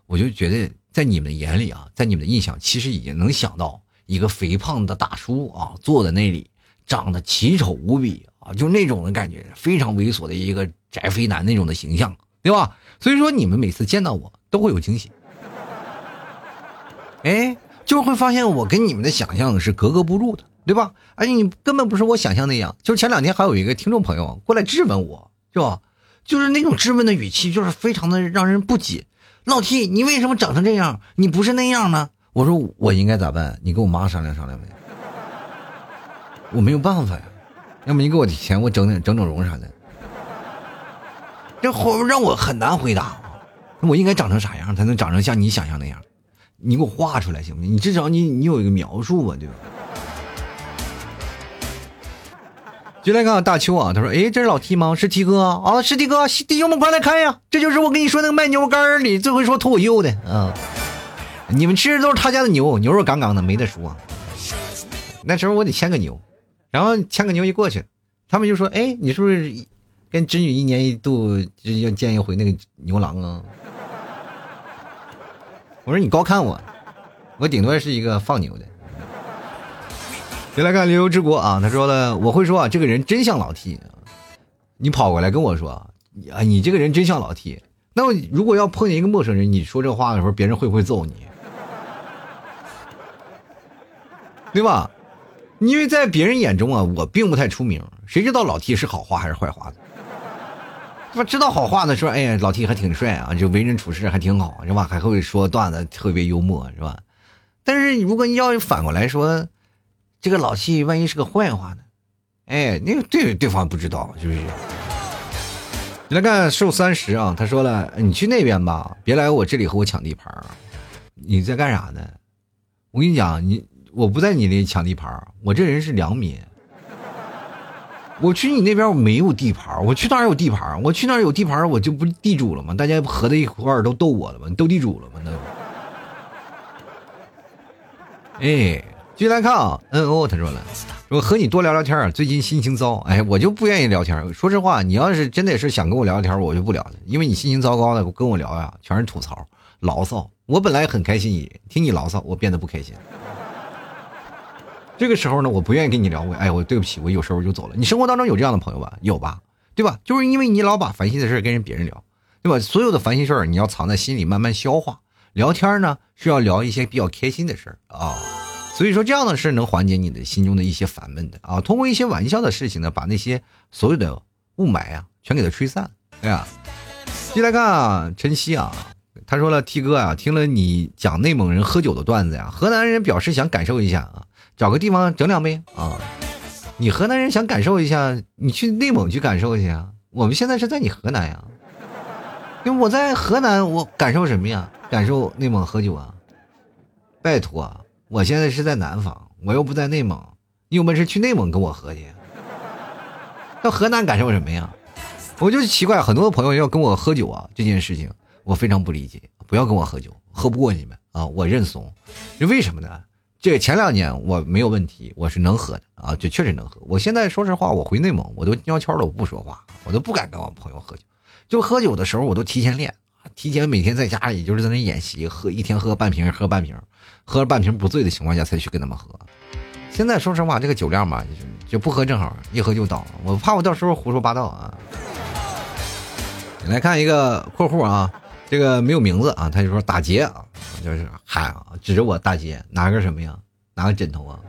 我就觉得在你们眼里啊，在你们的印象，其实已经能想到一个肥胖的大叔啊，坐在那里，长得奇丑无比啊，就那种的感觉，非常猥琐的一个宅肥男那种的形象，对吧？所以说你们每次见到我都会有惊喜，哎，就会发现我跟你们的想象是格格不入的，对吧？而且你根本不是我想象那样。就是前两天还有一个听众朋友过来质问我，是吧？就是那种质问的语气，就是非常的让人不解。老 T，你为什么长成这样？你不是那样呢？我说我应该咋办？你跟我妈商量商量呗。我没有办法呀，要么你给我钱，我整整整整容啥的。这后让我很难回答。我应该长成啥样才能长成像你想象那样？你给我画出来行不行？你至少你你有一个描述吧，对吧？就来看大秋啊，他说：“哎，这是老 T 吗？是 T 哥啊，是 T 哥，弟兄们快来看呀！这就是我跟你说那个卖牛肝里最会说脱口秀的啊！你们吃的都是他家的牛，牛肉杠杠的，没得说。那时候我得牵个牛，然后牵个牛一过去，他们就说：哎，你是不是跟织女一年一度就要见一回那个牛郎啊？我说你高看我，我顶多是一个放牛的。”别来看流游之国啊！他说了，我会说啊，这个人真像老 T。你跑过来跟我说啊，你这个人真像老 T。那么如果要碰见一个陌生人，你说这话的时候，别人会不会揍你？对吧？因为在别人眼中啊，我并不太出名。谁知道老 T 是好话还是坏话的？是吧？知道好话的说，哎呀，老 T 还挺帅啊，就为人处事还挺好，是吧？还会说段子，特别幽默，是吧？但是如果你要反过来说，这个老气万一是个坏话呢？哎，那个对对方不知道，是不是？你来看瘦三十啊，他说了，你去那边吧，别来我这里和我抢地盘你在干啥呢？我跟你讲，你我不在你那抢地盘我这人是良民。我去你那边我没有地盘我去哪有地盘我去哪有地盘我就不地主了吗？大家不合在一块儿都斗我了吗？斗地主了吗？那，哎。继续来看啊，嗯哦，他说了，说和你多聊聊天最近心情糟，哎，我就不愿意聊天说实话，你要是真的是想跟我聊聊天我就不聊了，因为你心情糟糕的跟我聊呀，全是吐槽、牢骚。我本来很开心，听你牢骚，我变得不开心。这个时候呢，我不愿意跟你聊，我哎，我对不起，我有时候就走了。你生活当中有这样的朋友吧？有吧？对吧？就是因为你老把烦心的事跟人别人聊，对吧？所有的烦心事儿你要藏在心里慢慢消化。聊天呢是要聊一些比较开心的事儿啊。所以说这样的事能缓解你的心中的一些烦闷的啊，通过一些玩笑的事情呢，把那些所有的雾霾啊全给它吹散。对呀，继续来看啊，晨曦啊，他说了，T 哥啊，听了你讲内蒙人喝酒的段子呀，河南人表示想感受一下啊，找个地方整两杯啊。你河南人想感受一下，你去内蒙去感受一下。我们现在是在你河南呀，因为我在河南，我感受什么呀？感受内蒙喝酒啊？拜托。我现在是在南方，我又不在内蒙。你有本事去内蒙跟我喝去。到河南感受什么呀？我就奇怪，很多朋友要跟我喝酒啊，这件事情我非常不理解。不要跟我喝酒，喝不过你们啊，我认怂。为什么呢？这个前两年我没有问题，我是能喝的啊，就确实能喝。我现在说实话，我回内蒙我都悄悄的，我不说话，我都不敢跟我朋友喝酒。就喝酒的时候，我都提前练。提前每天在家里就是在那演习，喝一天喝半瓶，喝半瓶，喝了半瓶不醉的情况下才去跟他们喝。现在说实话，这个酒量吧，就不喝正好，一喝就倒。我怕我到时候胡说八道啊。来看一个括弧啊，这个没有名字啊，他就说打劫啊，就是喊啊，指着我大劫，拿个什么呀？拿个枕头啊。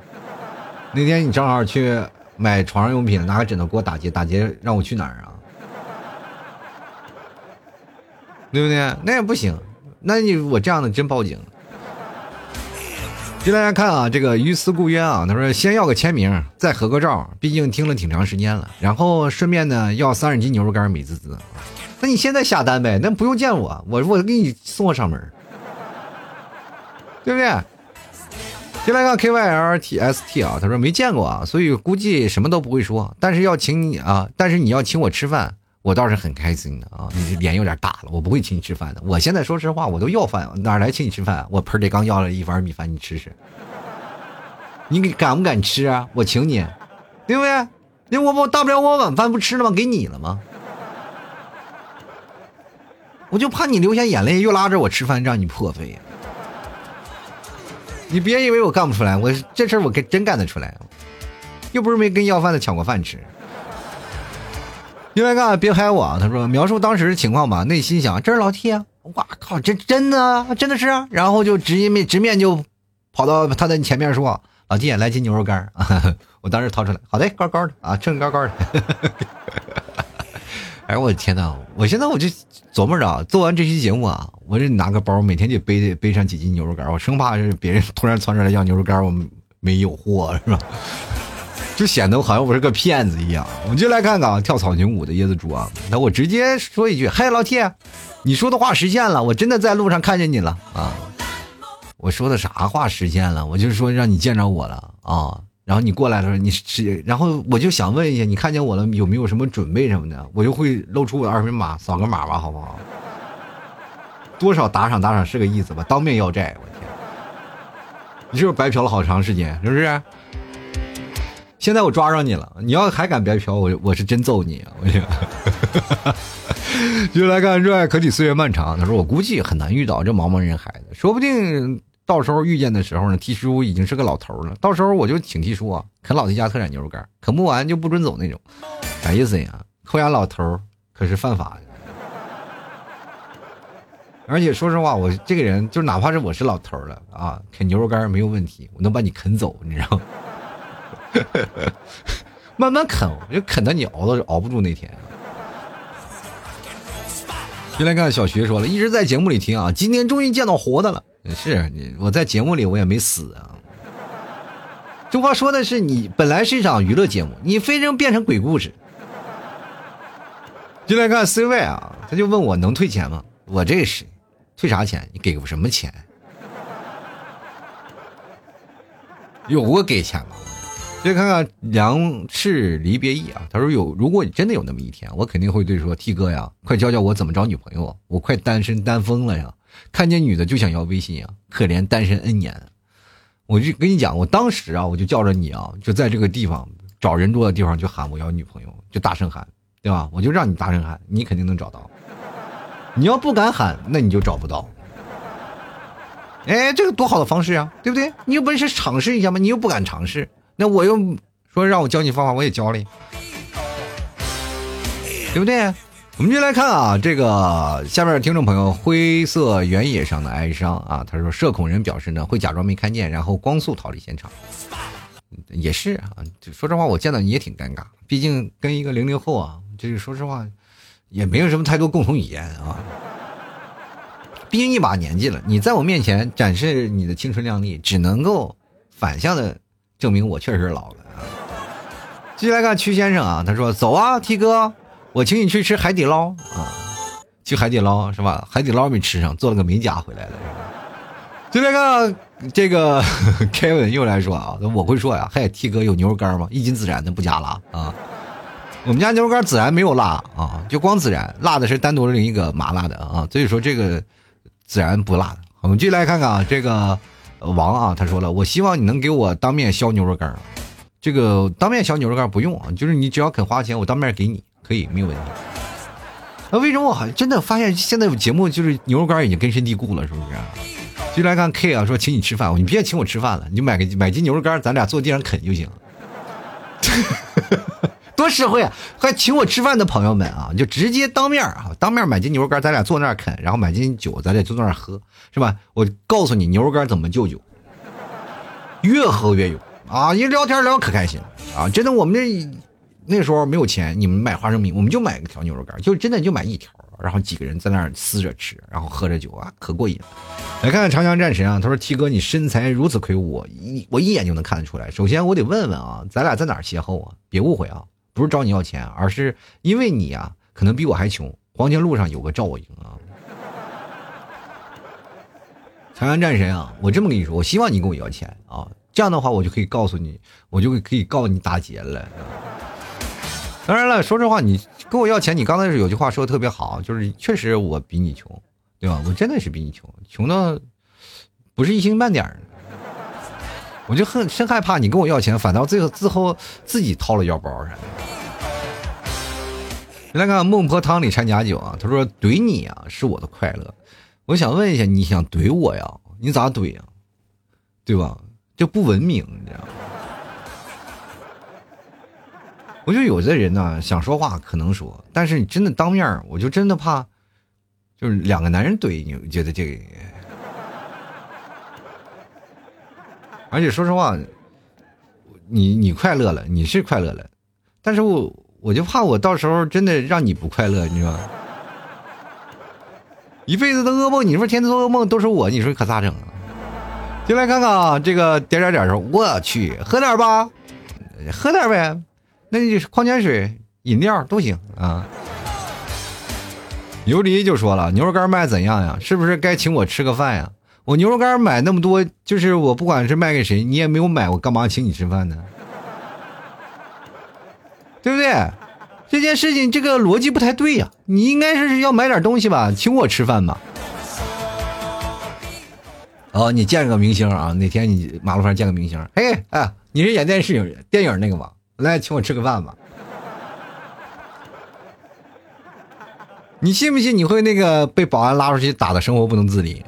那天你正好去买床上用品，拿个枕头给我打劫，打劫让我去哪儿啊？对不对？那也不行，那你我这样的真报警。给大家看啊，这个鱼思故渊啊，他说先要个签名，再合个照，毕竟听了挺长时间了。然后顺便呢要三十斤牛肉干，美滋滋。那你现在下单呗，那不用见我，我我给你送货上门，对不对？进来看 K Y L T S T 啊，他说没见过啊，所以估计什么都不会说。但是要请你啊，但是你要请我吃饭。我倒是很开心的啊！你脸有点大了，我不会请你吃饭的。我现在说实话，我都要饭，哪来请你吃饭？我盆里刚要了一碗米饭，你吃吃。你敢不敢吃啊？我请你，对不对？那我我大不了我晚饭不吃了吗？给你了吗？我就怕你流下眼泪，又拉着我吃饭，让你破费。你别以为我干不出来，我这事儿我跟真干得出来，又不是没跟要饭的抢过饭吃。另外干别拍我，他说描述当时的情况吧，内心想这是老 T 啊，哇靠，这真的真的是啊，然后就直接面直面就跑到他的前面说，老 T 来斤牛肉干 <laughs> 我当时掏出来，好的，高高的啊，称高高的。<laughs> 哎我的天呐，我现在我就琢磨着，做完这期节目啊，我这拿个包，每天就背背上几斤牛肉干，我生怕是别人突然窜出来要牛肉干，我没有货是吧？就显得我好像我是个骗子一样。我们就来看看啊，跳草裙舞的椰子猪啊，那我直接说一句，嗨，老铁，你说的话实现了，我真的在路上看见你了啊！我说的啥话实现了？我就是说让你见着我了啊。然后你过来的时候，你是，然后我就想问一下，你看见我了有没有什么准备什么的？我就会露出我的二维码，扫个码吧，好不好？多少打赏打赏是个意思吧？当面要债，我天！你是不是白嫖了好长时间？是不是？现在我抓着你了，你要还敢白嫖，我我是真揍你！我去！<laughs> 就来看热爱可抵岁月漫长。他说我估计很难遇到这茫茫人海的，说不定。到时候遇见的时候呢，T 叔已经是个老头了。到时候我就请 T 叔啊，啃老 T 家特产牛肉干，啃不完就不准走那种。啥意思呀？扣押老头可是犯法的。而且说实话，我这个人就哪怕是我是老头了啊，啃牛肉干没有问题，我能把你啃走，你知道吗？<laughs> 慢慢啃，我就啃到你熬到熬不住那天。就来看小徐说了，一直在节目里听啊，今天终于见到活的了。是你，我在节目里我也没死啊。这话说的是你本来是一场娱乐节目，你非扔变成鬼故事。进来看 C 位啊，他就问我能退钱吗？我这是退啥钱？你给个什么钱？有过给钱吗？再看看梁氏离别意啊，他说有，如果你真的有那么一天，我肯定会对说 T 哥呀，快教教我怎么找女朋友，我快单身单疯了呀。看见女的就想要微信啊！可怜单身 N 年，我就跟你讲，我当时啊，我就叫着你啊，就在这个地方找人多的地方就喊我要女朋友，就大声喊，对吧？我就让你大声喊，你肯定能找到。你要不敢喊，那你就找不到。哎，这个多好的方式啊，对不对？你有本事尝试一下吗？你又不敢尝试，那我又说让我教你方法，我也教了，对不对？我们就来看啊，这个下面听众朋友灰色原野上的哀伤啊，他说社恐人表示呢会假装没看见，然后光速逃离现场。也是啊，说实话，我见到你也挺尴尬，毕竟跟一个零零后啊，这个说实话也没有什么太多共同语言啊。毕竟一把年纪了，你在我面前展示你的青春靓丽，只能够反向的证明我确实老了啊。继续来看曲先生啊，他说走啊，T 哥。我请你去吃海底捞啊，去海底捞是吧？海底捞没吃上，做了个美甲回来了。就这个这个 <laughs> Kevin 又来说啊，我会说呀，嘿，T 哥有牛肉干吗？一斤孜然的不加辣啊。我们家牛肉干孜然没有辣啊，就光孜然，辣的是单独另一个麻辣的啊。所以说这个孜然不辣的。我们继续来看看啊，这个王啊，他说了，我希望你能给我当面削牛肉干。这个当面削牛肉干不用啊，就是你只要肯花钱，我当面给你。可以没有问题。那为什么我好像真的发现现在有节目就是牛肉干已经根深蒂固了，是不是？就来看 K 啊，说请你吃饭，你别请我吃饭了，你就买个买斤牛肉干，咱俩坐地上啃就行。<laughs> 多实惠啊！还请我吃饭的朋友们啊，就直接当面啊，当面买斤牛肉干，咱俩坐那儿啃，然后买斤酒，咱俩坐那儿喝，是吧？我告诉你牛肉干怎么救酒，越喝越有啊！一聊天聊可开心了啊！真的，我们这。那时候没有钱，你们买花生米，我们就买个条牛肉干，就真的就买一条，然后几个人在那儿撕着吃，然后喝着酒啊，可过瘾了。来看看长江战神啊，他说：“T 哥，你身材如此魁梧，我一我一眼就能看得出来。首先，我得问问啊，咱俩在哪儿邂逅啊？别误会啊，不是找你要钱，而是因为你啊，可能比我还穷。黄泉路上有个赵我营啊。长江战神啊，我这么跟你说，我希望你跟我要钱啊，这样的话，我就可以告诉你，我就可以告你打劫了。”当然了，说实话，你跟我要钱，你刚才是有句话说的特别好，就是确实我比你穷，对吧？我真的是比你穷，穷的不是一星半点儿。我就很深害怕你跟我要钱，反倒最后最后自己掏了腰包啥的。来看孟婆汤里掺假酒啊，他说怼你啊是我的快乐。我想问一下，你想怼我呀？你咋怼呀？对吧？就不文明，你知道吗？我觉得有的人呢，想说话可能说，但是你真的当面，我就真的怕，就是两个男人怼你，觉得这个。而且说实话，你你快乐了，你是快乐了，但是我我就怕我到时候真的让你不快乐，你知道吗？一辈子的噩梦，你说天天做噩梦都是我，你说可咋整？进来看看啊，这个点点点说，我去喝点吧，喝点呗。那你矿泉水、饮料都行啊。琉璃就说了：“牛肉干卖怎样呀？是不是该请我吃个饭呀？我牛肉干买那么多，就是我不管是卖给谁，你也没有买，我干嘛请你吃饭呢？对不对？这件事情这个逻辑不太对呀。你应该是要买点东西吧，请我吃饭吧。哦，你见个明星啊？哪天你马路上见个明星？嘿，哎，你是演电视电影那个吗？”来，请我吃个饭吧。你信不信你会那个被保安拉出去打的生活不能自理？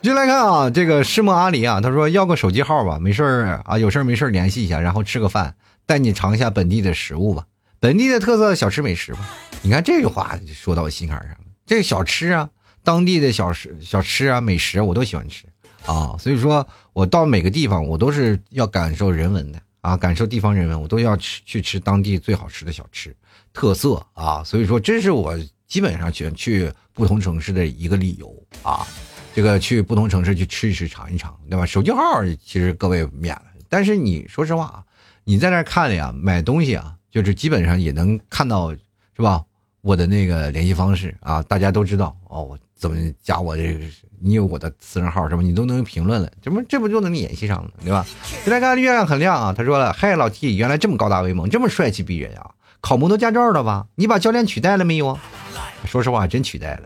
进来看啊，这个世梦阿里啊，他说要个手机号吧，没事啊，有事没事联系一下，然后吃个饭，带你尝一下本地的食物吧，本地的特色小吃美食吧。你看这句话说到我心坎上了，这个小吃啊，当地的小吃小吃啊，美食我都喜欢吃。啊，所以说我到每个地方，我都是要感受人文的啊，感受地方人文，我都要去去吃当地最好吃的小吃特色啊。所以说，这是我基本上去去不同城市的一个理由啊。这个去不同城市去吃一吃、尝一尝，对吧？手机号其实各位免了，但是你说实话啊，你在那看呀，买东西啊，就是基本上也能看到，是吧？我的那个联系方式啊，大家都知道哦，我怎么加我这个。你有我的私人号是吧？你都能评论了，这不这不就能联系上了，对吧？现在看月亮很亮啊，他说了：“嗨，老 T，原来这么高大威猛，这么帅气逼人啊！考摩托驾照了吧？你把教练取代了没有？说实话，真取代了。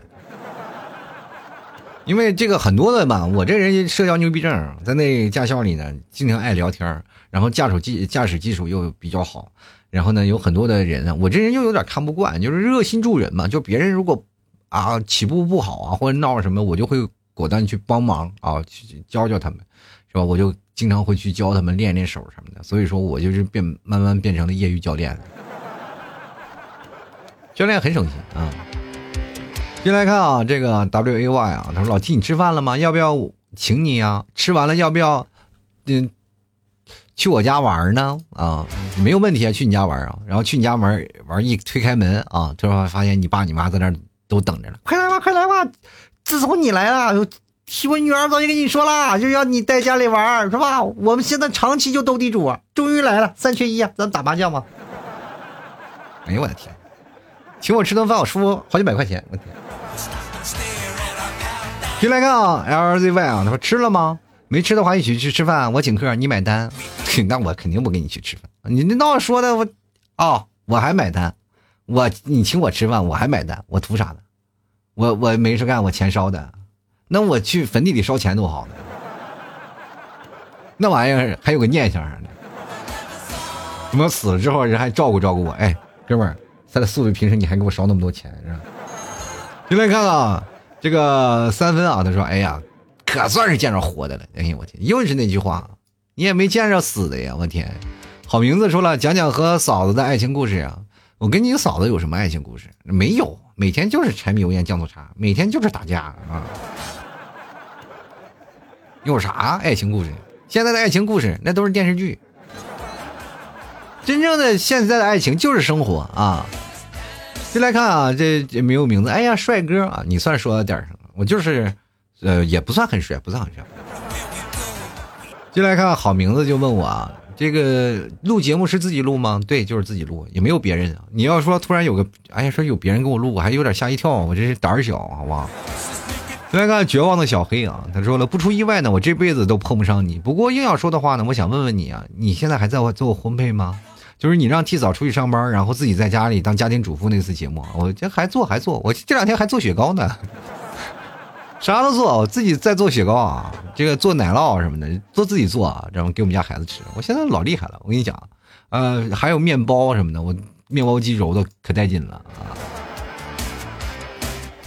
因为这个很多的嘛，我这人社交牛逼症，在那驾校里呢，经常爱聊天，然后驾驶技驾驶技术又比较好，然后呢，有很多的人，我这人又有点看不惯，就是热心助人嘛，就别人如果啊起步不好啊，或者闹什么，我就会。果断去帮忙啊，去教教他们，是吧？我就经常会去教他们练练手什么的。所以说我就是变慢慢变成了业余教练。<laughs> 教练很省心啊。进来看啊，这个 W A Y 啊，他说老 T 你吃饭了吗？要不要请你啊？吃完了要不要嗯去我家玩呢？啊，没有问题啊，去你家玩啊。然后去你家玩玩一推开门啊，突然发现你爸你妈在那都等着了，快来吧，快来吧。自从你来了，我女儿早就跟你说了，就要你在家里玩，是吧？我们现在长期就斗地主，终于来了，三缺一啊，咱打麻将吧。哎呦我的天，请我吃顿饭，我出好几百块钱，我天！进来看啊，L Z Y 啊，他说吃了吗？没吃的话一起去吃饭，我请客，你买单。<laughs> 那我肯定不跟你去吃饭，你那闹说的我，哦，我还买单，我你请我吃饭，我还买单，我图啥呢？我我没事干，我钱烧的，那我去坟地里烧钱多好呢。那玩意儿还有个念想呢，怎么死了之后人还照顾照顾我？哎，哥们儿，咱俩素未平生，你还给我烧那么多钱是吧？进来看啊，这个三分啊，他说：“哎呀，可算是见着活的了。”哎呀，我天，又是那句话，你也没见着死的呀！我天，好名字说了，讲讲和嫂子的爱情故事啊。我跟你嫂子有什么爱情故事？没有。每天就是柴米油盐酱醋茶，每天就是打架啊！有啥爱情故事？现在的爱情故事那都是电视剧，真正的现在的爱情就是生活啊！进来看啊，这这没有名字。哎呀，帅哥啊，你算说到点上了。我就是，呃，也不算很帅，不算很帅。进来看好名字就问我啊。这个录节目是自己录吗？对，就是自己录，也没有别人。你要说突然有个，哎呀，说有别人给我录，我还有点吓一跳，我这是胆儿小，好不好？来看绝望的小黑啊，他说了，不出意外呢，我这辈子都碰不上你。不过硬要说的话呢，我想问问你啊，你现在还在做婚配吗？就是你让替嫂出去上班，然后自己在家里当家庭主妇那次节目，我这还做还做，我这两天还做雪糕呢。啥都做，我自己在做雪糕啊，这个做奶酪什么的都自己做啊，然后给我们家孩子吃。我现在老厉害了，我跟你讲，呃，还有面包什么的，我面包机揉的可带劲了啊！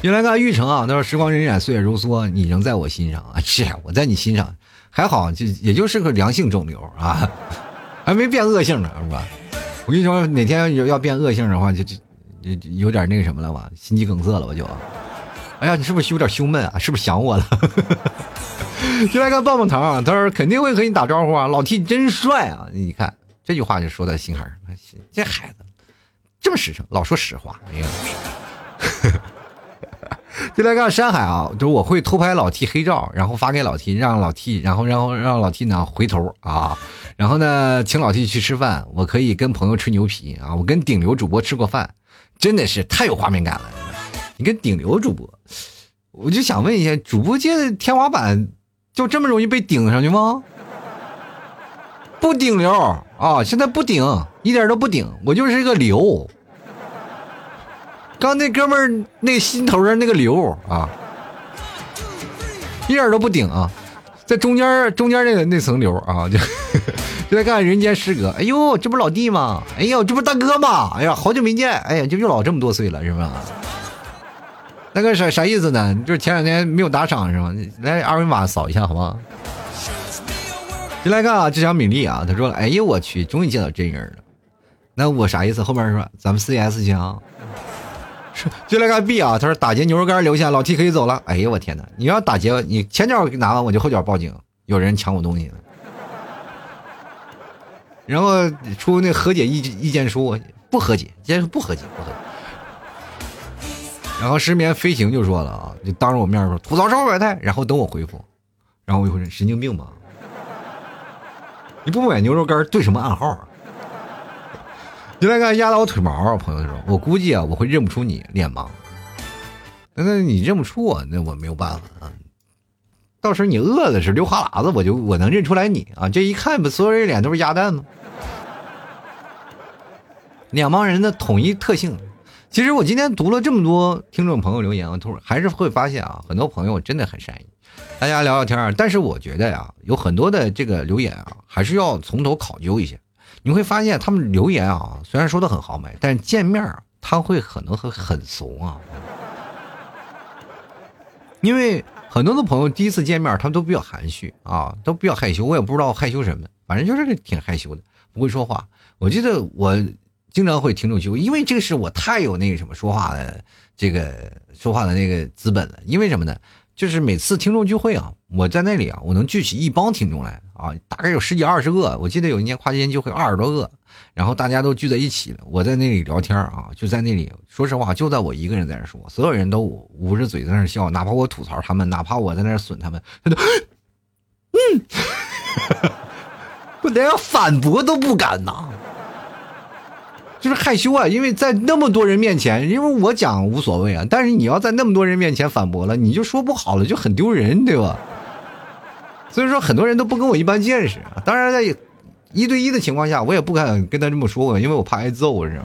原来看玉成啊，他说时光荏苒，岁月如梭，你仍在我心上啊！<laughs> 是我在你心上，还好就也就是个良性肿瘤啊，<laughs> 还没变恶性呢，是吧？我跟你说，哪天要要变恶性的话，就就有点那个什么了吧，心肌梗塞了，我就。哎呀，你是不是有点胸闷啊？是不是想我了？就来看棒棒糖啊，他说肯定会和你打招呼啊，老 T 真帅啊！你看这句话就说在心坎上，这孩子这么实诚，老说实话。哎呀，<laughs> 就来看山海啊，就我会偷拍老 T 黑照，然后发给老 T，让老 T，然后然后让老 T 呢回头啊，然后呢请老 T 去吃饭，我可以跟朋友吹牛皮啊，我跟顶流主播吃过饭，真的是太有画面感了。你跟顶流主播，我就想问一下，主播界的天花板就这么容易被顶上去吗？不顶流啊！现在不顶，一点都不顶，我就是一个流。刚那哥们儿那心头上那个流啊，一点都不顶啊，在中间中间那个那层流啊，就 <laughs> 就在看人间失格。哎呦，这不老弟吗？哎呦，这不大哥吗？哎呀，好久没见，哎呀，就又老这么多岁了，是吧？那个啥啥意思呢？就是前两天没有打赏是吗？来二维码扫一下好不好？进来看啊，这场米粒啊，他说：“哎呀，我去，终于见到真人了。”那我啥意思？后面说咱们 CS 去啊。<laughs> 进来看 B 啊，他说打劫牛肉干留下，老 T 可以走了。哎呀，我天哪！你要打劫，你前脚拿完，我就后脚报警，有人抢我东西了。然后出那和解意意见书，不和解，今天不和解，不和解。然后失眠飞行就说了啊，就当着我面说吐槽社会百态，然后等我回复，然后我就会儿神经病吧？你不买牛肉干对什么暗号啊？<laughs> 就来看压到我腿毛啊，朋友说，我估计啊我会认不出你脸盲，那你认不出我，那我没有办法啊。到时候你饿的时候流哈喇子，我就我能认出来你啊，这一看不所有人脸都是鸭蛋吗？<laughs> 两帮人的统一特性。其实我今天读了这么多听众朋友留言，我突然还是会发现啊，很多朋友真的很善意，大家聊聊天但是我觉得呀，有很多的这个留言啊，还是要从头考究一下。你会发现他们留言啊，虽然说的很豪迈，但是见面他会可能会很怂啊。因为很多的朋友第一次见面，他们都比较含蓄啊，都比较害羞。我也不知道害羞什么，反正就是挺害羞的，不会说话。我记得我。经常会听众聚会，因为这个是我太有那个什么说话的这个说话的那个资本了。因为什么呢？就是每次听众聚会啊，我在那里啊，我能聚起一帮听众来啊，大概有十几二十个。我记得有一年跨年聚会二十多个，然后大家都聚在一起了，我在那里聊天啊，就在那里，说实话，就在我一个人在那说，所有人都捂着嘴在那笑，哪怕我吐槽他们，哪怕我在那损他们，他 <laughs> 都嗯，<laughs> 我连反驳都不敢呐。就是害羞啊，因为在那么多人面前，因为我讲无所谓啊，但是你要在那么多人面前反驳了，你就说不好了，就很丢人，对吧？所以说很多人都不跟我一般见识啊。当然，在一对一的情况下，我也不敢跟他这么说，因为我怕挨揍，是吧？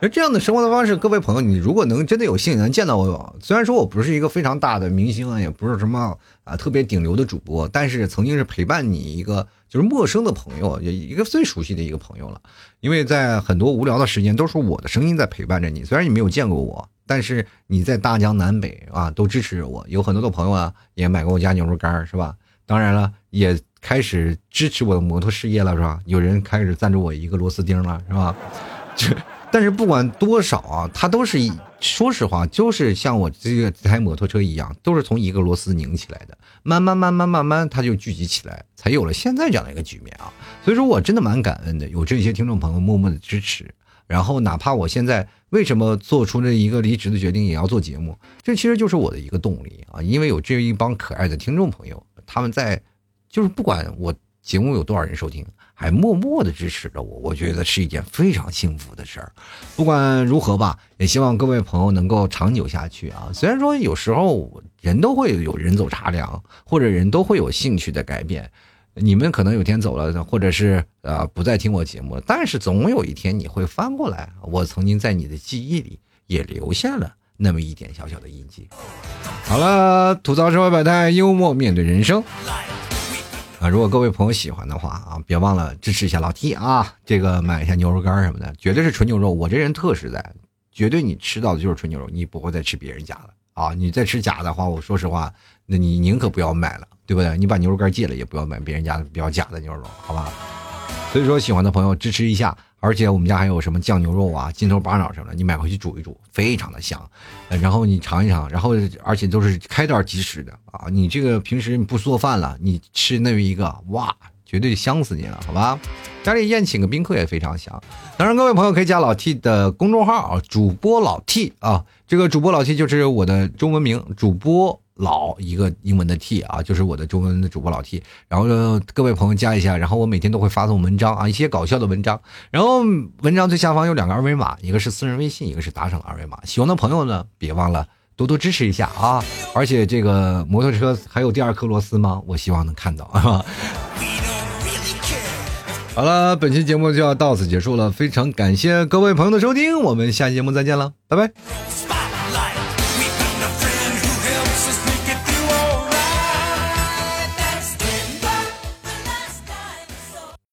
那这样的生活的方式，各位朋友，你如果能真的有幸能见到我，虽然说我不是一个非常大的明星啊，也不是什么啊特别顶流的主播，但是曾经是陪伴你一个就是陌生的朋友，也一个最熟悉的一个朋友了。因为在很多无聊的时间，都是我的声音在陪伴着你。虽然你没有见过我，但是你在大江南北啊都支持着我。有很多的朋友啊也买过我家牛肉干，是吧？当然了，也开始支持我的摩托事业了，是吧？有人开始赞助我一个螺丝钉了，是吧？<laughs> 这。但是不管多少啊，它都是说实话，就是像我这个这台摩托车一样，都是从一个螺丝拧起来的，慢慢慢慢慢慢，它就聚集起来，才有了现在这样的一个局面啊。所以说我真的蛮感恩的，有这些听众朋友默默的支持。然后哪怕我现在为什么做出了一个离职的决定，也要做节目，这其实就是我的一个动力啊。因为有这一帮可爱的听众朋友，他们在，就是不管我节目有多少人收听。还默默的支持着我，我觉得是一件非常幸福的事儿。不管如何吧，也希望各位朋友能够长久下去啊。虽然说有时候人都会有人走茶凉，或者人都会有兴趣的改变，你们可能有天走了，或者是呃不再听我节目，但是总有一天你会翻过来，我曾经在你的记忆里也留下了那么一点小小的印记。好了，吐槽社会百态，幽默面对人生。啊，如果各位朋友喜欢的话啊，别忘了支持一下老 T 啊，这个买一下牛肉干什么的，绝对是纯牛肉。我这人特实在，绝对你吃到的就是纯牛肉，你不会再吃别人家的啊。你再吃假的话，我说实话，那你宁可不要买了，对不对？你把牛肉干戒了，也不要买别人家的比较假的牛肉，好吧？所以说，喜欢的朋友支持一下。而且我们家还有什么酱牛肉啊、筋头巴脑什么的，你买回去煮一煮，非常的香。然后你尝一尝，然后而且都是开袋即食的啊！你这个平时你不做饭了，你吃那么一个，哇，绝对香死你了，好吧？家里宴请个宾客也非常香。当然，各位朋友可以加老 T 的公众号啊，主播老 T 啊，这个主播老 T 就是我的中文名，主播。老一个英文的 T 啊，就是我的中文的主播老 T，然后各位朋友加一下，然后我每天都会发送文章啊，一些搞笑的文章，然后文章最下方有两个二维码，一个是私人微信，一个是打赏的二维码，喜欢的朋友呢，别忘了多多支持一下啊！而且这个摩托车还有第二颗螺丝吗？我希望能看到啊！<laughs> 好了，本期节目就要到此结束了，非常感谢各位朋友的收听，我们下期节目再见了，拜拜。